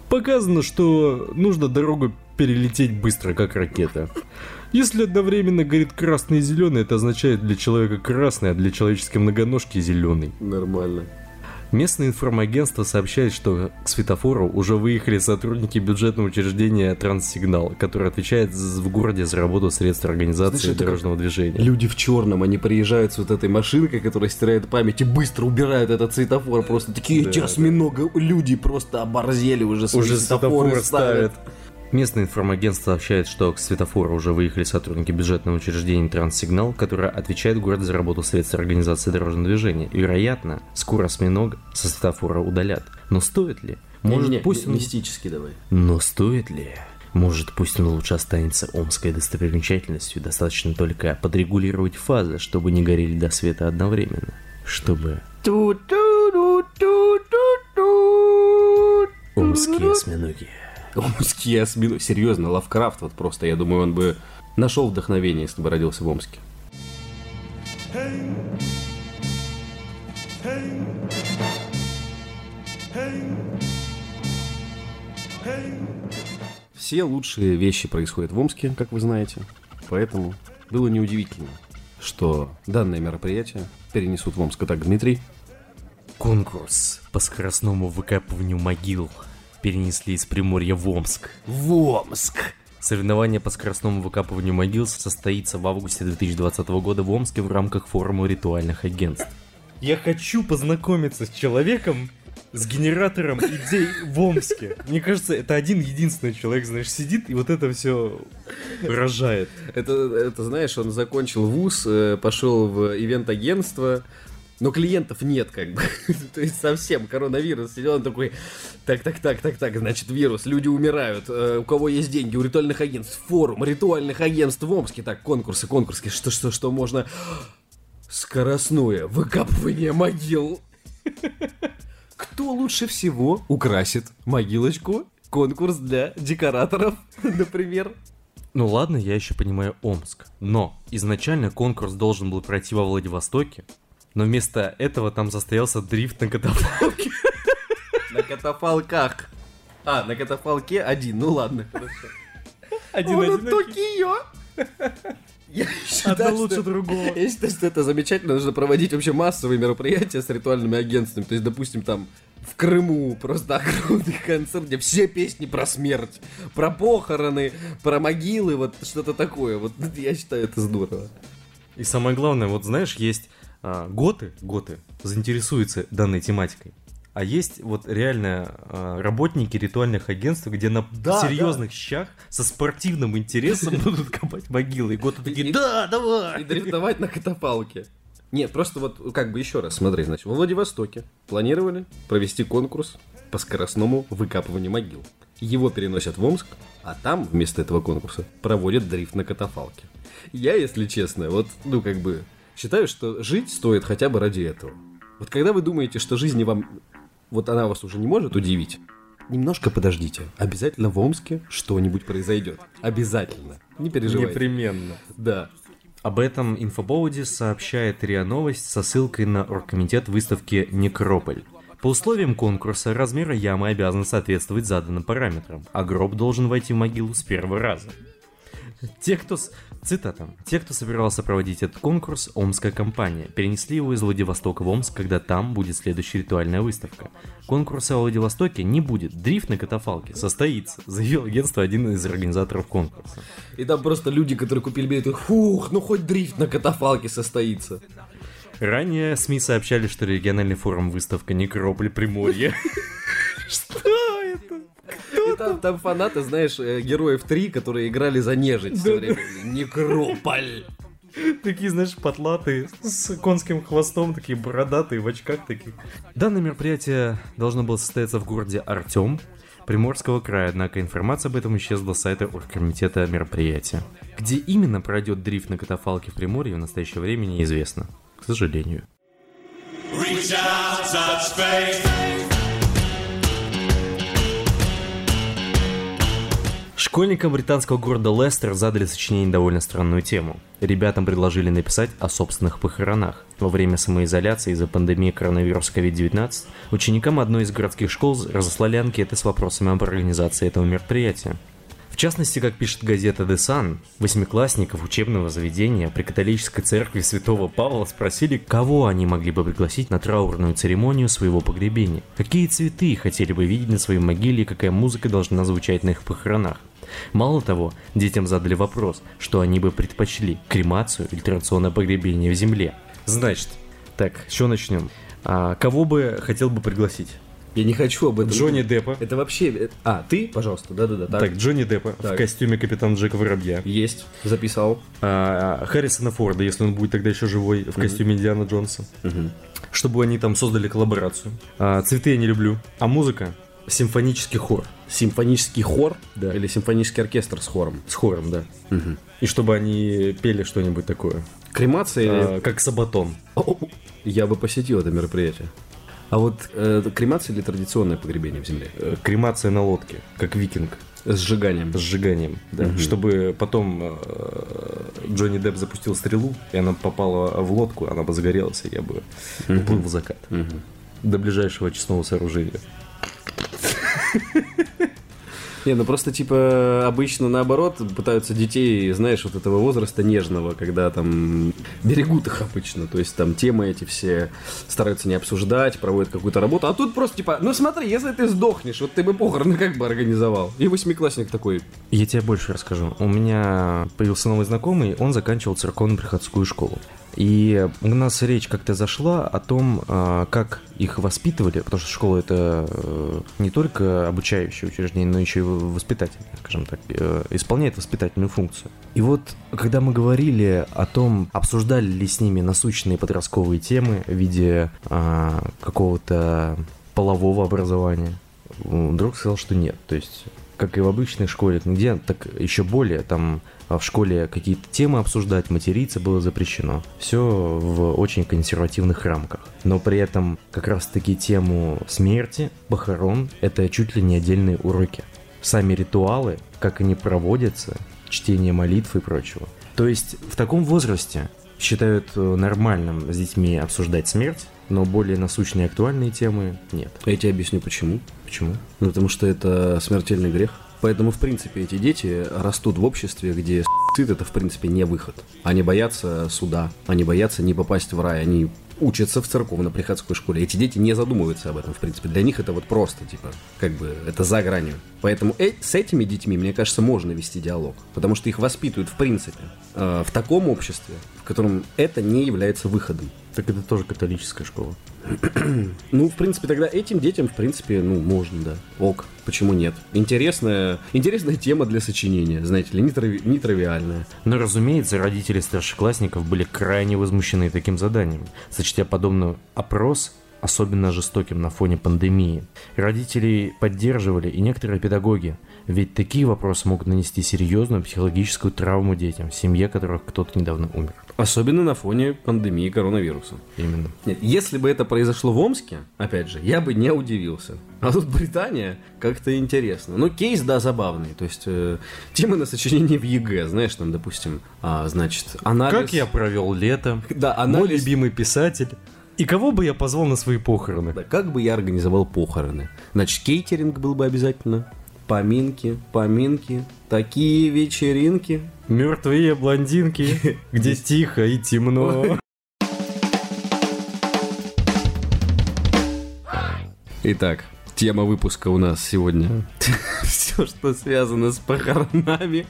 [SPEAKER 1] Показано, что нужно дорогу перелететь быстро, как ракета. Если одновременно горит красный и зеленый, это означает для человека красный, а для человеческой многоножки зеленый.
[SPEAKER 2] Нормально.
[SPEAKER 1] Местное информагентство сообщает, что к светофору уже выехали сотрудники бюджетного учреждения «Транссигнал», который отвечает в городе за работу средств организации
[SPEAKER 2] Знаешь,
[SPEAKER 1] дорожного движения.
[SPEAKER 2] Люди в черном, они приезжают с вот этой машинкой, которая стирает память, и быстро убирают этот светофор. Просто такие
[SPEAKER 1] Да,
[SPEAKER 2] эти
[SPEAKER 1] да.
[SPEAKER 2] осьминога, люди просто оборзели уже
[SPEAKER 1] Уже
[SPEAKER 2] светофоры
[SPEAKER 1] светофор
[SPEAKER 2] ставят.
[SPEAKER 1] ставят. Местное информагентство сообщает, что к светофору уже выехали сотрудники бюджетного учреждения «Транссигнал», которое отвечает в городе за работу средств организации дорожного движения. И, вероятно, скоро осьминог со светофора удалят. Но стоит ли? Может,
[SPEAKER 2] Не-не-не,
[SPEAKER 1] пусть он...
[SPEAKER 2] мистически давай.
[SPEAKER 1] Но стоит ли? Может, пусть он лучше останется омской достопримечательностью, достаточно только подрегулировать фазы, чтобы не горели до света одновременно. Чтобы омские осьминоги.
[SPEAKER 2] Омские осьминоги. Серьезно, Лавкрафт вот просто, я думаю, он бы нашел вдохновение, если бы родился в Омске. Все лучшие вещи происходят в Омске, как вы знаете. Поэтому было неудивительно, что данное мероприятие перенесут в Омск. Итак, Дмитрий,
[SPEAKER 1] Конкурс по скоростному выкапыванию могил перенесли из Приморья в Омск.
[SPEAKER 2] в Омск!
[SPEAKER 1] Соревнование по скоростному выкапыванию могил состоится в августе 2020 года в Омске в рамках форума ритуальных агентств. Я хочу познакомиться с человеком, с генератором идей в Омске. Мне кажется, это один единственный человек, знаешь, сидит и вот это все рожает.
[SPEAKER 2] Это, это, знаешь, он закончил вуз, э, пошел в ивент-агентство, но клиентов нет, как бы. То есть совсем коронавирус сидел, он такой, так, так, так, так, так, значит, вирус, люди умирают, э, у кого есть деньги, у ритуальных агентств, форум ритуальных агентств в Омске, так, конкурсы, конкурсы, что, что, что можно... Скоростное выкапывание могил. Кто лучше всего украсит могилочку? Конкурс для декораторов, например.
[SPEAKER 1] Ну ладно, я еще понимаю Омск. Но изначально конкурс должен был пройти во Владивостоке. Но вместо этого там состоялся дрифт на катафалке.
[SPEAKER 2] На катафалках. А, на катафалке один. Ну ладно, хорошо.
[SPEAKER 1] Один
[SPEAKER 2] Он. Токио. Я
[SPEAKER 1] Одно
[SPEAKER 2] считаю,
[SPEAKER 1] лучше
[SPEAKER 2] что-
[SPEAKER 1] другого.
[SPEAKER 2] Я считаю, что это замечательно. Нужно проводить вообще массовые мероприятия с ритуальными агентствами. То есть, допустим, там в Крыму просто огромный концерт, где все песни про смерть, про похороны, про могилы, вот что-то такое. Вот я считаю, это здорово.
[SPEAKER 1] И самое главное, вот знаешь, есть готы, готы заинтересуются данной тематикой. А есть вот реально а, работники ритуальных агентств, где на
[SPEAKER 2] Да,
[SPEAKER 1] серьезных щах со спортивным интересом будут копать могилы. И готы такие,
[SPEAKER 2] И-
[SPEAKER 1] да,
[SPEAKER 2] И
[SPEAKER 1] давай!
[SPEAKER 2] дрифтовать на катафалке. Нет, просто вот как бы еще раз, смотри, значит, во Владивостоке планировали провести конкурс по скоростному выкапыванию могил. Его переносят в Омск, а там вместо этого конкурса проводят дрифт на катафалке. Я, если честно, вот, ну, как бы, считаю, что жить стоит хотя бы ради этого. Вот когда вы думаете, что жизнь вам, вот она вас уже не может удивить, немножко подождите. Обязательно в Омске что-нибудь произойдет. Обязательно. Не переживайте.
[SPEAKER 1] Непременно.
[SPEAKER 2] Да.
[SPEAKER 1] Об этом инфоповоде сообщает РИА Новость со ссылкой на оргкомитет выставки «Некрополь». По условиям конкурса размеры ямы обязаны соответствовать заданным параметрам, а гроб должен войти в могилу с первого раза. Те, кто... Цитата. «Те, кто собирался проводить этот конкурс, омская компания, перенесли его из Владивостока в Омск, когда там будет следующая ритуальная выставка. Конкурса в Владивостоке не будет, дрифт на катафалке состоится», заявил агентство один из организаторов конкурса.
[SPEAKER 2] И там просто люди, которые купили билеты, фух, ну хоть дрифт на катафалке состоится.
[SPEAKER 1] Ранее СМИ сообщали, что региональный форум выставка Некрополь Приморье. Что это?
[SPEAKER 2] Там, там фанаты, знаешь, э, героев 3, которые играли за нежить все время. Некрополь.
[SPEAKER 1] Такие, знаешь, потлатые, с конским хвостом, такие бородатые, в очках таких. Данное мероприятие должно было состояться в городе Артем, Приморского края, однако информация об этом исчезла с сайта оргкомитета мероприятия. Где именно пройдет дрифт на катафалке в Приморье в настоящее время неизвестно, к сожалению.
[SPEAKER 3] Reach out, touch faith.
[SPEAKER 1] Школьникам британского города Лестер задали сочинение довольно странную тему. Ребятам предложили написать о собственных похоронах. Во время самоизоляции из-за пандемии коронавируса COVID-19 ученикам одной из городских школ разослали анкеты с вопросами об организации этого мероприятия. Частности, как пишет газета The Sun, восьмиклассников учебного заведения при католической церкви святого Павла спросили, кого они могли бы пригласить на траурную церемонию своего погребения, какие цветы хотели бы видеть на своей могиле и какая музыка должна звучать на их похоронах. Мало того, детям задали вопрос, что они бы предпочли – кремацию или традиционное погребение в земле. Значит, так, что начнем? А, кого бы хотел бы пригласить?
[SPEAKER 2] Я не хочу об этом.
[SPEAKER 1] Джонни Деппа.
[SPEAKER 2] Это вообще... э, А, ты, пожалуйста, да-да-да.
[SPEAKER 1] Так, Джонни Деппа в
[SPEAKER 2] Так.
[SPEAKER 1] костюме капитана Джека Воробья.
[SPEAKER 2] Есть, записал.
[SPEAKER 1] А, Харрисона Форда, если он будет тогда еще живой, в костюме Индиана Джонса. Чтобы они там создали коллаборацию. А, цветы я не люблю. А музыка? Симфонический хор.
[SPEAKER 2] Симфонический хор
[SPEAKER 1] Да.
[SPEAKER 2] или симфонический оркестр с хором?
[SPEAKER 1] С хором, да. И чтобы они пели что-нибудь такое.
[SPEAKER 2] Кремация или...
[SPEAKER 1] А, как Сабатон.
[SPEAKER 2] Я бы посетил это мероприятие. А вот э, кремация или традиционное погребение в земле?
[SPEAKER 1] Э, Кремация на лодке, как викинг.
[SPEAKER 2] С сжиганием.
[SPEAKER 1] С сжиганием, да. Чтобы потом э, Джонни Депп запустил стрелу, и она попала в лодку, она бы загорелась, и я бы уплыл в закат. До ближайшего очистного сооружения.
[SPEAKER 2] Не, ну просто типа обычно наоборот пытаются детей, знаешь, вот этого возраста нежного, когда там берегут их обычно, то есть там темы эти все стараются не обсуждать, проводят какую-то работу, а тут просто типа, ну смотри, если ты сдохнешь, вот ты бы похороны как бы организовал. И восьмиклассник такой,
[SPEAKER 1] Я тебе больше расскажу. У меня появился новый знакомый, он заканчивал церковно-приходскую школу. И у нас речь как-то зашла о том, а, как их воспитывали, потому что школа это э, не только обучающее учреждение, но еще и воспитательное, скажем так, э, исполняет воспитательную функцию. И вот, когда мы говорили о том, обсуждали ли с ними насущные подростковые темы в виде а, какого-то полового образования, друг сказал, что нет. То есть как и в обычной школе, где так еще более там в школе какие-то темы обсуждать, материться было запрещено. Все в очень консервативных рамках. Но при этом как раз-таки тему смерти, похорон, это чуть ли не отдельные уроки. Сами ритуалы, как они проводятся, чтение молитв и прочего. То есть в таком возрасте считают э, нормальным с детьми обсуждать смерть, но более насущные актуальные темы нет.
[SPEAKER 2] я тебе объясню почему.
[SPEAKER 1] Почему?
[SPEAKER 2] Ну, потому что это смертельный грех. Поэтому, в принципе, эти дети растут в обществе, где суицид это, в принципе, не выход. Они боятся суда, они боятся не попасть в рай, они учатся в церковно-приходской школе. Эти дети не задумываются об этом, в принципе. Для них это вот просто, типа, как бы, это за гранью. Поэтому э- с этими детьми, мне кажется, можно вести диалог. Потому что их воспитывают, в принципе, э, в таком обществе, в котором это не является выходом.
[SPEAKER 1] Так это тоже католическая школа.
[SPEAKER 2] Ну, в принципе, тогда этим детям, в принципе, ну, можно, да. Ок, почему нет? Интересная, интересная тема для сочинения, знаете ли, нетрави- нетривиальная.
[SPEAKER 1] Но, разумеется, родители старшеклассников были крайне возмущены таким заданием, сочтя подобный опрос особенно жестоким на фоне пандемии. Родителей поддерживали и некоторые педагоги, ведь такие вопросы могут нанести серьезную психологическую травму детям, в семье которых кто-то недавно умер.
[SPEAKER 2] Особенно на фоне пандемии коронавируса.
[SPEAKER 1] Именно.
[SPEAKER 2] Нет, если бы это произошло в Омске, опять же, я бы не удивился. А тут Британия как-то интересно. Ну, кейс, да, забавный. То есть, э, темы на сочинение в ЕГЭ, знаешь, там, допустим, а, значит, анализ...
[SPEAKER 1] Как я провел лето?
[SPEAKER 2] Да,
[SPEAKER 1] Мой
[SPEAKER 2] анализ...
[SPEAKER 1] любимый писатель. И кого бы я позвал на свои похороны?
[SPEAKER 2] Да, как бы я организовал похороны? Значит, кейтеринг был бы обязательно. Поминки, поминки, такие вечеринки.
[SPEAKER 1] Мертвые блондинки, где тихо и темно.
[SPEAKER 2] Итак, тема выпуска у нас сегодня. Все, что связано с похоронами.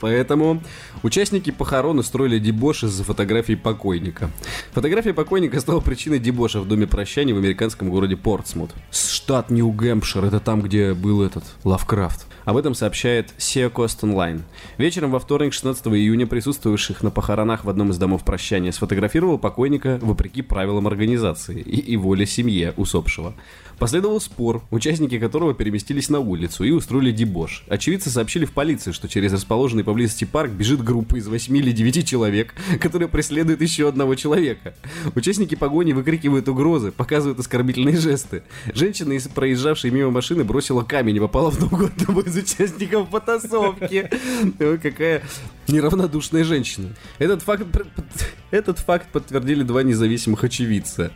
[SPEAKER 2] Поэтому участники похорон устроили дебош из-за фотографии покойника. Фотография покойника стала причиной дебоша в доме прощания в американском городе Портсмут. Штат Нью-Гэмпшир, это там, где был этот Лавкрафт. Об этом сообщает SEO Coast Online. Вечером во вторник, 16 июня, присутствовавших на похоронах в одном из домов прощания сфотографировал покойника вопреки правилам организации и, и воле семье усопшего. Последовал спор, участники которого переместились на улицу и устроили дебош. Очевидцы сообщили в полицию, что через расположенный поблизости парк бежит группа из 8 или 9 человек, которая преследует еще одного человека. Участники погони выкрикивают угрозы, показывают оскорбительные жесты. Женщина, из проезжавшей мимо машины, бросила камень и попала в ногу одного из участников потасовки. Какая неравнодушная женщина. Этот факт, этот факт подтвердили два независимых очевидца.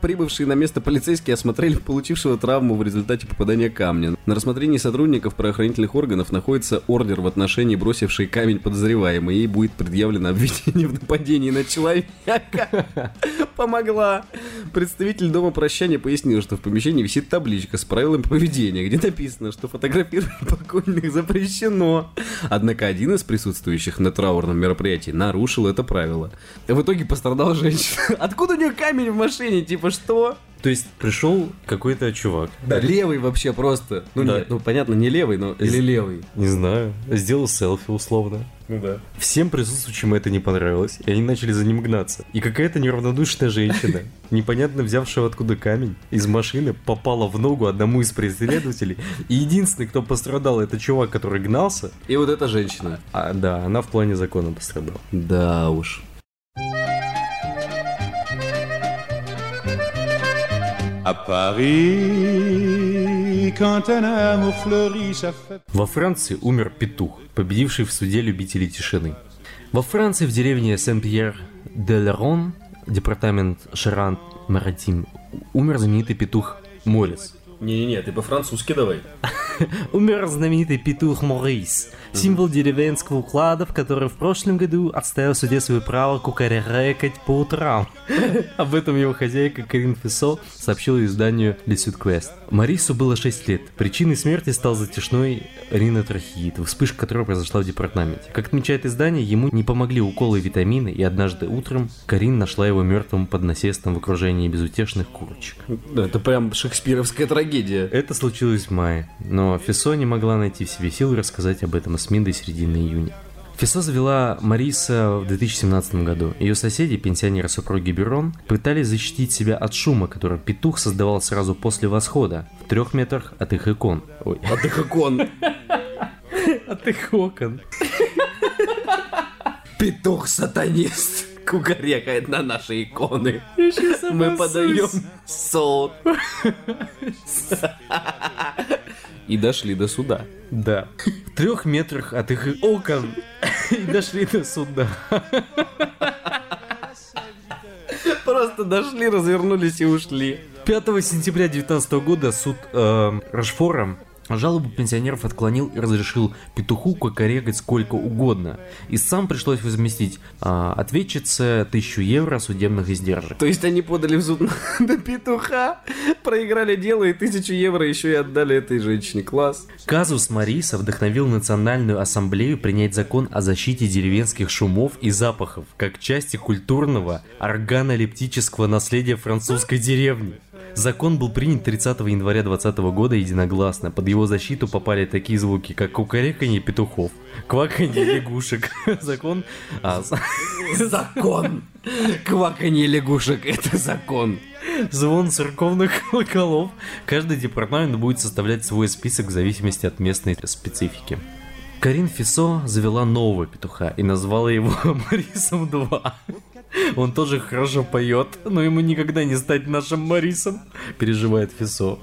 [SPEAKER 2] Прибывшие на место полицейские осмотрели получившего травму в результате попадания камня. На рассмотрении сотрудников правоохранительных органов находится ордер в отношении бросившей камень подозреваемой. Ей будет предъявлено обвинение в нападении на человека. Помогла. Представитель дома прощания пояснил, что в помещении висит табличка с правилами поведения, где написано, что фотографировать покойных запрещено. Однако один из присутствующих на траурном мероприятии нарушил это правило. В итоге пострадала женщина. Откуда у нее камень в машине? Типа что?
[SPEAKER 1] То есть пришел какой-то чувак.
[SPEAKER 2] Да, левый вообще просто. Ну
[SPEAKER 1] Да.
[SPEAKER 2] нет, ну понятно, не левый, но или левый.
[SPEAKER 1] Не знаю. Сделал селфи условно.
[SPEAKER 2] Ну да.
[SPEAKER 1] Всем присутствующим это не понравилось, и они начали за ним гнаться. И какая-то неравнодушная женщина, непонятно взявшая откуда камень, из машины попала в ногу одному из преследователей. И единственный, кто пострадал, это чувак, который гнался.
[SPEAKER 2] И вот эта женщина.
[SPEAKER 1] А, да, она в плане закона пострадала.
[SPEAKER 2] Да уж.
[SPEAKER 1] Во Франции умер петух, победивший в суде любителей тишины. Во Франции, в деревне Сен-Пьер-де-Лерон, департамент Шаран-Маратим, умер знаменитый петух Молис.
[SPEAKER 2] Не-не-не, ты по-французски давай.
[SPEAKER 1] Умер знаменитый петух Морис, символ деревенского уклада, в который в прошлом году отстоял в суде свое право кукарекать по утрам. Об этом его хозяйка Карин Фисо сообщила изданию Le Sud Quest. Марису было 6 лет. Причиной смерти стал затяжной ринотрахеит, вспышка которой произошла в департаменте. Как отмечает издание, ему не помогли уколы и витамины, и однажды утром Карин нашла его мертвым под насестом в окружении безутешных курочек.
[SPEAKER 2] Да, это прям шекспировская трагедия.
[SPEAKER 1] Это случилось в мае, но Фисо не могла найти в себе силы рассказать об этом СМИ до середины июня. Фисо завела Мариса в 2017 году. Ее соседи, пенсионеры супруги Берон, пытались защитить себя от шума, который петух создавал сразу после восхода, в трех метрах от их икон. Ой,
[SPEAKER 2] А ты как он?
[SPEAKER 1] от их окон.
[SPEAKER 2] Петух-сатанист кукарекает на наши иконы. Мы подаем суд. И дошли до суда.
[SPEAKER 1] Да. В трех метрах от их окон. И дошли до суда.
[SPEAKER 2] Просто дошли, развернулись и ушли.
[SPEAKER 1] 5 сентября 2019 года суд э, Рашфора жалобу пенсионеров отклонил и разрешил петуху кукарекать сколько угодно. И сам пришлось возместить э, ответчице 1000 евро судебных издержек.
[SPEAKER 2] То есть они подали в суд на, на петуха, проиграли дело и тысячу евро еще и отдали этой женщине. Класс.
[SPEAKER 1] Казус Мариса вдохновил Национальную ассамблею принять закон о защите деревенских шумов и запахов как части культурного органолептического наследия французской деревни. Закон был принят 30 января 2020 года единогласно. Под его защиту попали такие звуки, как кукареканье петухов, кваканье лягушек. Закон... а,
[SPEAKER 2] Закон. Кваканье лягушек – это закон.
[SPEAKER 1] звон церковных колоколов. Каждый департамент будет составлять свой список в зависимости от местной специфики. Карин Фисо завела нового петуха и назвала его Марисом 2. Он тоже хорошо поет, но ему никогда не стать нашим Марисом, переживает Фисо.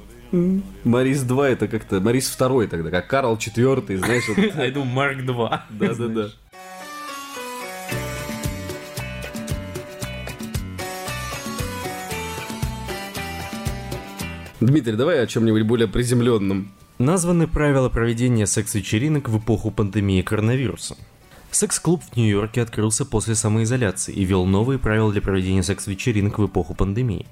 [SPEAKER 2] Марис 2 это как-то... Марис 2 тогда, как Карл 4, знаешь,
[SPEAKER 1] А я думаю, Марк 2.
[SPEAKER 2] Да-да-да. Дмитрий, давай о чем-нибудь более приземленном.
[SPEAKER 1] Названы правила проведения секс-вечеринок в эпоху пандемии коронавируса. Секс-клуб в Нью-Йорке открылся после самоизоляции и ввел новые правила для проведения секс-вечеринок в эпоху пандемии.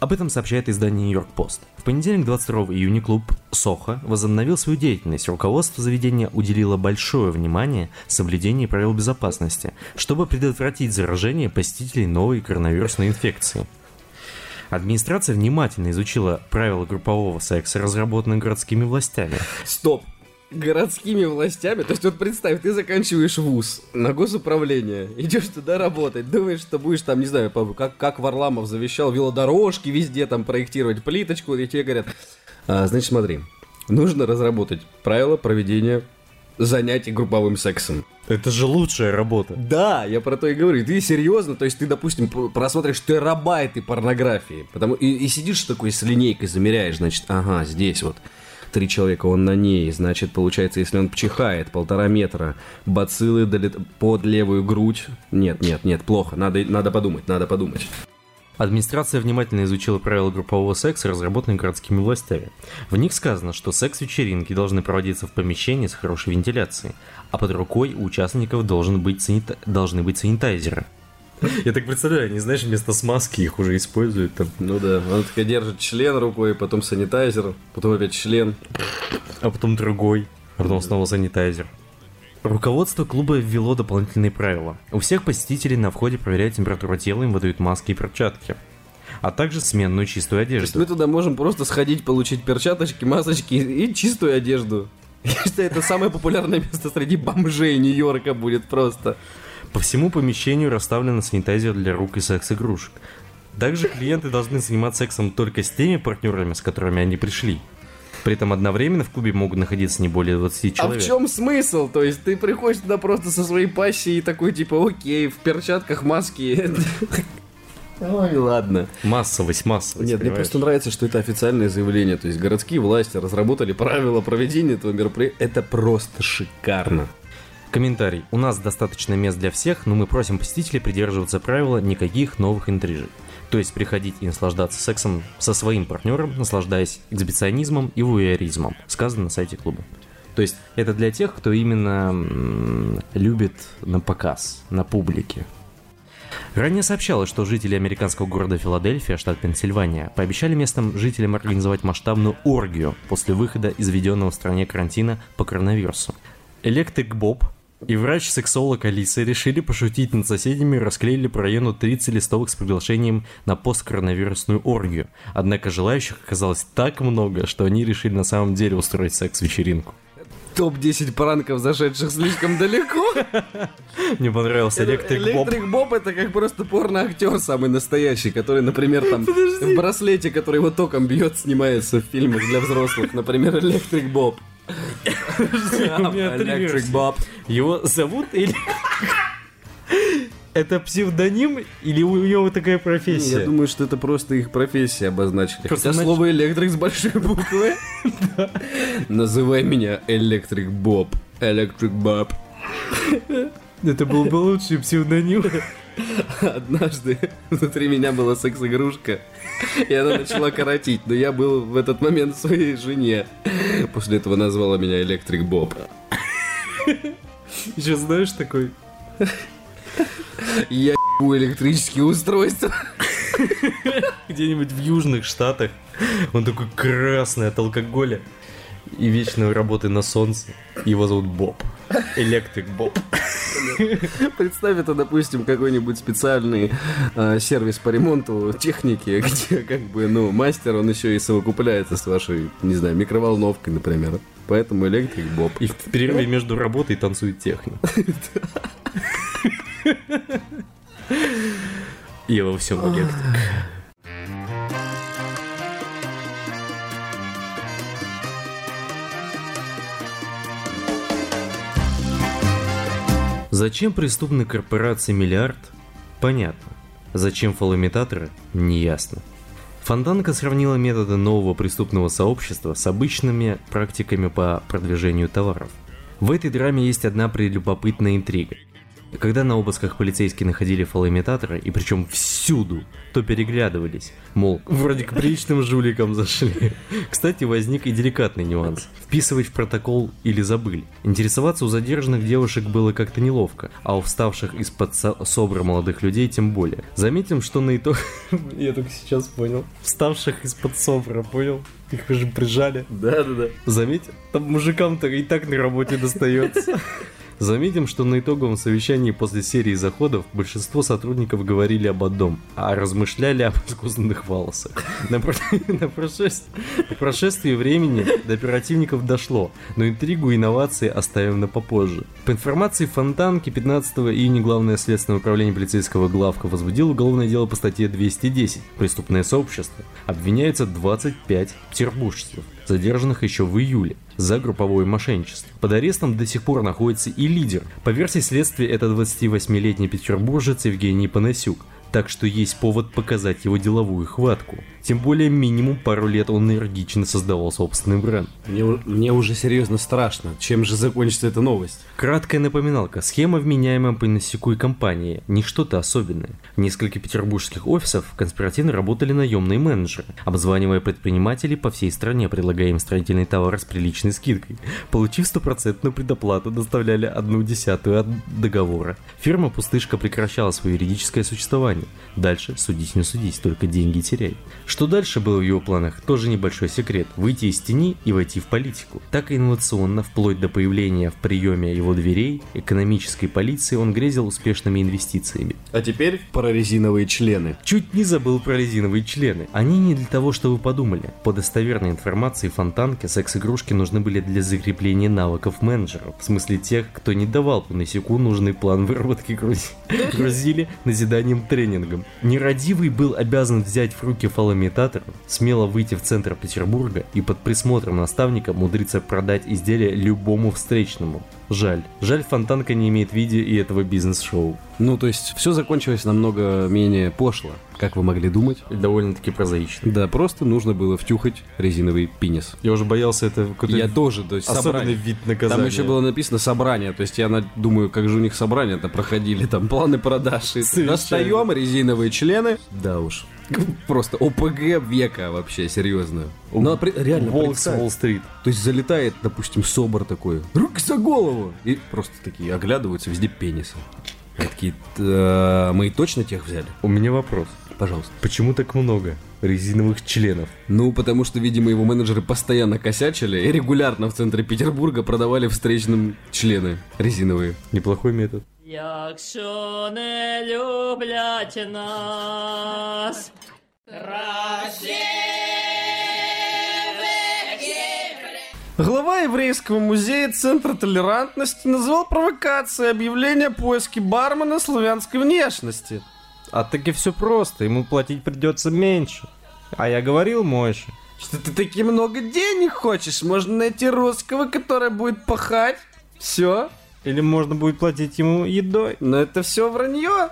[SPEAKER 1] Об этом сообщает издание Нью-Йорк Пост. В понедельник 22 июня клуб Сохо возобновил свою деятельность. Руководство заведения уделило большое внимание соблюдению правил безопасности, чтобы предотвратить заражение посетителей новой коронавирусной инфекции. Администрация внимательно изучила правила группового секса, разработанные городскими властями.
[SPEAKER 2] Стоп. Городскими властями, то есть вот представь, ты заканчиваешь вуз на госуправление, идешь туда работать, думаешь, что будешь там, не знаю, как, как Варламов завещал, велодорожки везде там проектировать, плиточку, и тебе говорят, «А, значит, смотри, нужно разработать правила проведения занятий групповым сексом.
[SPEAKER 1] Это же лучшая работа.
[SPEAKER 2] Да, я про то и говорю. Ты серьезно, то есть ты, допустим, просмотришь терабайты порнографии, потому и, и сидишь такой с линейкой, замеряешь, значит, ага, здесь вот три человека, он на ней, значит, получается, если он пчихает, полтора метра, бациллы долет- под левую грудь. Нет, нет, нет, плохо, надо, надо подумать, надо подумать.
[SPEAKER 1] Администрация внимательно изучила правила группового секса, разработанные городскими властями. В них сказано, что секс-вечеринки должны проводиться в помещении с хорошей вентиляцией, а под рукой у участников должен быть санита- должны быть санитайзеры. Я так представляю, не знаешь, вместо смазки их уже используют там.
[SPEAKER 2] Ну да, он такая держит член рукой, потом санитайзер, потом опять член.
[SPEAKER 1] а потом другой, а потом снова санитайзер. Руководство клуба ввело дополнительные правила. У всех посетителей на входе проверяют температуру тела, им выдают маски и перчатки. А также сменную чистую
[SPEAKER 2] То есть
[SPEAKER 1] одежду.
[SPEAKER 2] мы туда можем просто сходить, получить перчаточки, масочки и чистую одежду. Я считаю, это самое популярное место среди бомжей Нью-Йорка будет просто.
[SPEAKER 1] По всему помещению расставлен санитайзер для рук и секс-игрушек. Также клиенты должны заниматься сексом только с теми партнерами, с которыми они пришли. При этом одновременно в клубе могут находиться не более 20 человек.
[SPEAKER 2] А в чем смысл? То есть ты приходишь туда просто со своей пассией и такой типа, окей, в перчатках, маске. Ой, ладно.
[SPEAKER 1] Массовость, массовость.
[SPEAKER 2] Нет, мне
[SPEAKER 1] понимаешь?
[SPEAKER 2] просто нравится, что это официальное заявление. То есть городские власти разработали правила проведения этого мероприятия. Это просто шикарно.
[SPEAKER 1] Комментарий. У нас достаточно мест для всех, но мы просим посетителей придерживаться правила никаких новых интрижек. То есть приходить и наслаждаться сексом со своим партнером, наслаждаясь эксбиционизмом и вуэризмом, сказано на сайте клуба. То есть это для тех, кто именно любит на показ, на публике. Ранее сообщалось, что жители американского города Филадельфия, штат Пенсильвания, пообещали местным жителям организовать масштабную оргию после выхода из введенного в стране карантина по коронавирусу. Электрик Боб и врач-сексолог Алиса решили пошутить над соседями и расклеили по району 30 листовок с приглашением на посткоронавирусную оргию. Однако желающих оказалось так много, что они решили на самом деле устроить секс-вечеринку.
[SPEAKER 2] Топ-10 пранков, зашедших слишком далеко.
[SPEAKER 1] Мне понравился Электрик Боб.
[SPEAKER 2] Электрик Боб это как просто порно-актер самый настоящий, который, например, там в браслете, который его током бьет, снимается в фильмах для взрослых. Например, Электрик Боб.
[SPEAKER 1] Версии.
[SPEAKER 2] Боб.
[SPEAKER 1] Его зовут или... Это псевдоним или у него такая профессия?
[SPEAKER 2] Я думаю, что это просто их профессия обозначили.
[SPEAKER 1] Просто
[SPEAKER 2] Хотя слово электрик с большой буквы. Называй меня Электрик Боб. Электрик Боб.
[SPEAKER 1] Это был бы лучший псевдоним.
[SPEAKER 2] Однажды внутри меня была секс-игрушка, и она начала коротить, но я был в этот момент своей жене. После этого назвала меня Электрик Боб.
[SPEAKER 1] Еще знаешь такой...
[SPEAKER 2] Я ебу электрические устройства.
[SPEAKER 1] где-нибудь в южных штатах. Он такой красный от алкоголя и вечной работы на солнце. Его зовут Боб. Электрик Боб.
[SPEAKER 2] Представь это, допустим, какой-нибудь специальный э, сервис по ремонту техники, где как бы, ну, мастер, он еще и совокупляется с вашей, не знаю, микроволновкой, например. Поэтому электрик Боб.
[SPEAKER 1] И в перерыве между работой танцует техник. Я во всем электрик. Зачем преступной корпорации миллиард? Понятно. Зачем фалоимитаторы? Неясно. Фонтанка сравнила методы нового преступного сообщества с обычными практиками по продвижению товаров. В этой драме есть одна прелюбопытная интрига. Когда на обысках полицейские находили фалоимитаторы, и причем всюду, то переглядывались, мол, вроде к приличным жуликам зашли. Кстати, возник и деликатный нюанс. Вписывать в протокол или забыли. Интересоваться у задержанных девушек было как-то неловко, а у вставших из-под со- собра молодых людей тем более. Заметим, что на итог... Я только сейчас понял. Вставших из-под собра, понял? Их же прижали.
[SPEAKER 2] Да-да-да.
[SPEAKER 1] Заметь, там мужикам-то и так на работе достается. Заметим, что на итоговом совещании после серии заходов большинство сотрудников говорили об одном, а размышляли об искусственных волосах. На, про- на прошествии, на прошествии времени до оперативников дошло, но интригу и инновации оставим на попозже. По информации Фонтанки, 15 июня Главное следственное управление полицейского главка возбудило уголовное дело по статье 210 «Преступное сообщество». Обвиняются 25 петербуржцев, задержанных еще в июле за групповое мошенничество. Под арестом до сих пор находится и лидер. По версии следствия, это 28-летний петербуржец Евгений Панасюк. так что есть повод показать его деловую хватку. Тем более минимум пару лет он энергично создавал собственный бренд.
[SPEAKER 2] Мне, мне уже серьезно страшно. Чем же закончится эта новость?
[SPEAKER 1] Краткая напоминалка. Схема вменяемая по насеку и компании. Не что-то особенное. В нескольких петербургских офисов конспиративно работали наемные менеджеры, обзванивая предпринимателей по всей стране, предлагая им строительный товар с приличной скидкой. Получив стопроцентную предоплату, доставляли одну десятую от договора. Фирма «Пустышка» прекращала свое юридическое существование. Дальше судись не судись, только деньги теряй. Что дальше было в его планах, тоже небольшой секрет. Выйти из тени и войти в политику. Так инновационно, вплоть до появления в приеме его дверей экономической полиции, он грезил успешными инвестициями.
[SPEAKER 2] А теперь про резиновые члены.
[SPEAKER 1] Чуть не забыл про резиновые члены. Они не для того, что вы подумали. По достоверной информации фонтанки секс-игрушки нужны были для закрепления навыков менеджеров. В смысле тех, кто не давал Панасику нужный план выработки грузи. грузили назиданием тренингом. Нерадивый был обязан взять в руки фалоимитатор, смело выйти в центр Петербурга и под присмотром наставника мудриться продать изделие любому встречному. Жаль. Жаль, фонтанка не имеет видео и этого бизнес-шоу.
[SPEAKER 2] Ну, то есть, все закончилось намного менее пошло, как вы могли думать.
[SPEAKER 1] И довольно-таки прозаично.
[SPEAKER 2] Да, просто нужно было втюхать резиновый пенис.
[SPEAKER 1] Я уже боялся это
[SPEAKER 2] Я тоже, то есть
[SPEAKER 1] особенный
[SPEAKER 2] собрание.
[SPEAKER 1] вид наказания.
[SPEAKER 2] Там еще было написано собрание, то есть я на- думаю, как же у них собрания-то проходили, там планы продаж. и. Достаем резиновые члены. Да уж. Просто ОПГ века вообще, серьезно. Ну, а реально,
[SPEAKER 1] Волк с. Уолл-стрит.
[SPEAKER 2] То есть залетает, допустим, собор такой, руки за голову, и просто такие оглядываются, везде пенисы. Они такие, «Э, мы точно тех взяли?
[SPEAKER 1] У меня вопрос.
[SPEAKER 2] Пожалуйста.
[SPEAKER 1] Почему так много резиновых членов?
[SPEAKER 2] Ну, потому что, видимо, его менеджеры постоянно косячили и регулярно в центре Петербурга продавали встречным члены резиновые.
[SPEAKER 1] Неплохой метод.
[SPEAKER 4] Якщо не люблять нас,
[SPEAKER 2] Глава еврейского музея Центра толерантности назвал провокацией объявление о поиске бармена славянской внешности.
[SPEAKER 5] А таки все просто, ему платить придется меньше. А я говорил Мойше.
[SPEAKER 2] Что ты таки много денег хочешь? Можно найти русского, который будет пахать. Все.
[SPEAKER 5] Или можно будет платить ему едой.
[SPEAKER 2] Но это все вранье.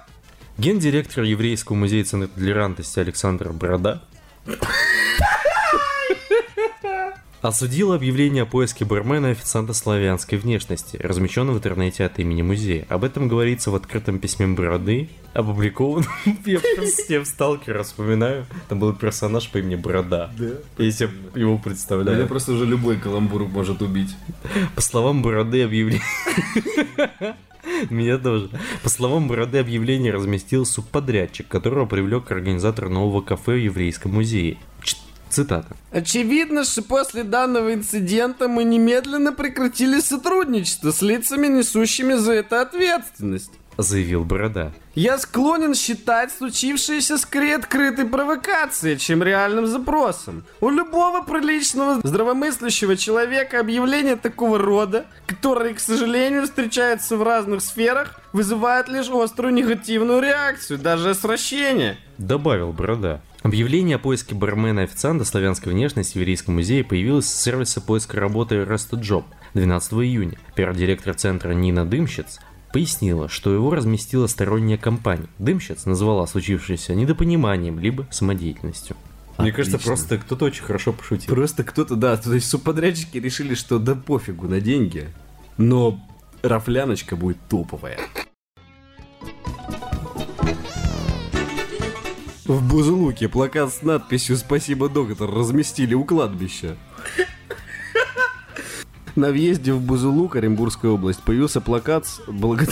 [SPEAKER 1] Гендиректор Еврейского музея Центра толерантности Александр Борода осудил объявление о поиске бармена и официанта славянской внешности, размещенного в интернете от имени музея. Об этом говорится в открытом письме Бороды, опубликованном я просто в Сталкера вспоминаю. Там был персонаж по имени Борода. Я себе его представляю.
[SPEAKER 2] просто уже любой каламбур может убить.
[SPEAKER 1] По словам Бороды объявление... Меня тоже. По словам Бороды, объявление разместил субподрядчик, которого привлек организатор нового кафе в Еврейском музее. Цитата.
[SPEAKER 2] Очевидно, что после данного инцидента мы немедленно прекратили сотрудничество с лицами, несущими за это ответственность.
[SPEAKER 1] Заявил Борода.
[SPEAKER 2] Я склонен считать случившееся скорее открытой провокацией, чем реальным запросом. У любого приличного, здравомыслящего человека объявление такого рода, которые, к сожалению, встречаются в разных сферах, вызывает лишь острую негативную реакцию, даже сращение.
[SPEAKER 1] Добавил Борода. Объявление о поиске бармена и официанта славянской внешности в Еврейском музее появилось с сервиса поиска работы RestoJob 12 июня. Пиар-директор центра Нина Дымщиц пояснила, что его разместила сторонняя компания. Дымщиц назвала случившееся недопониманием либо самодеятельностью. Мне кажется, просто кто-то очень хорошо пошутил.
[SPEAKER 2] Просто кто-то, да, то есть субподрядчики решили, что да пофигу на деньги, но рафляночка будет топовая. В Бузулуке плакат с надписью «Спасибо, доктор» разместили у кладбища. На въезде в Бузулук, Оренбургская область, появился плакат с, благо-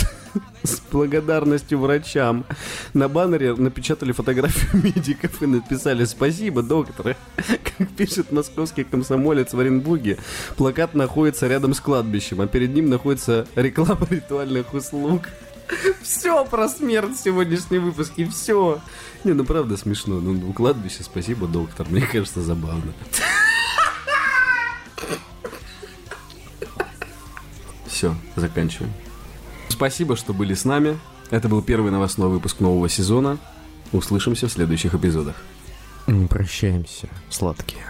[SPEAKER 2] с благодарностью врачам. На баннере напечатали фотографию медиков и написали «Спасибо, доктор». Как пишет московский комсомолец в Оренбурге, плакат находится рядом с кладбищем, а перед ним находится реклама ритуальных услуг. Все про смерть в сегодняшнем выпуске, все. Не, ну правда смешно. Ну, у кладбища спасибо, доктор. Мне кажется, забавно. Все, заканчиваем. Спасибо, что были с нами. Это был первый новостной выпуск нового сезона. Услышимся в следующих эпизодах.
[SPEAKER 1] Не прощаемся, сладкие.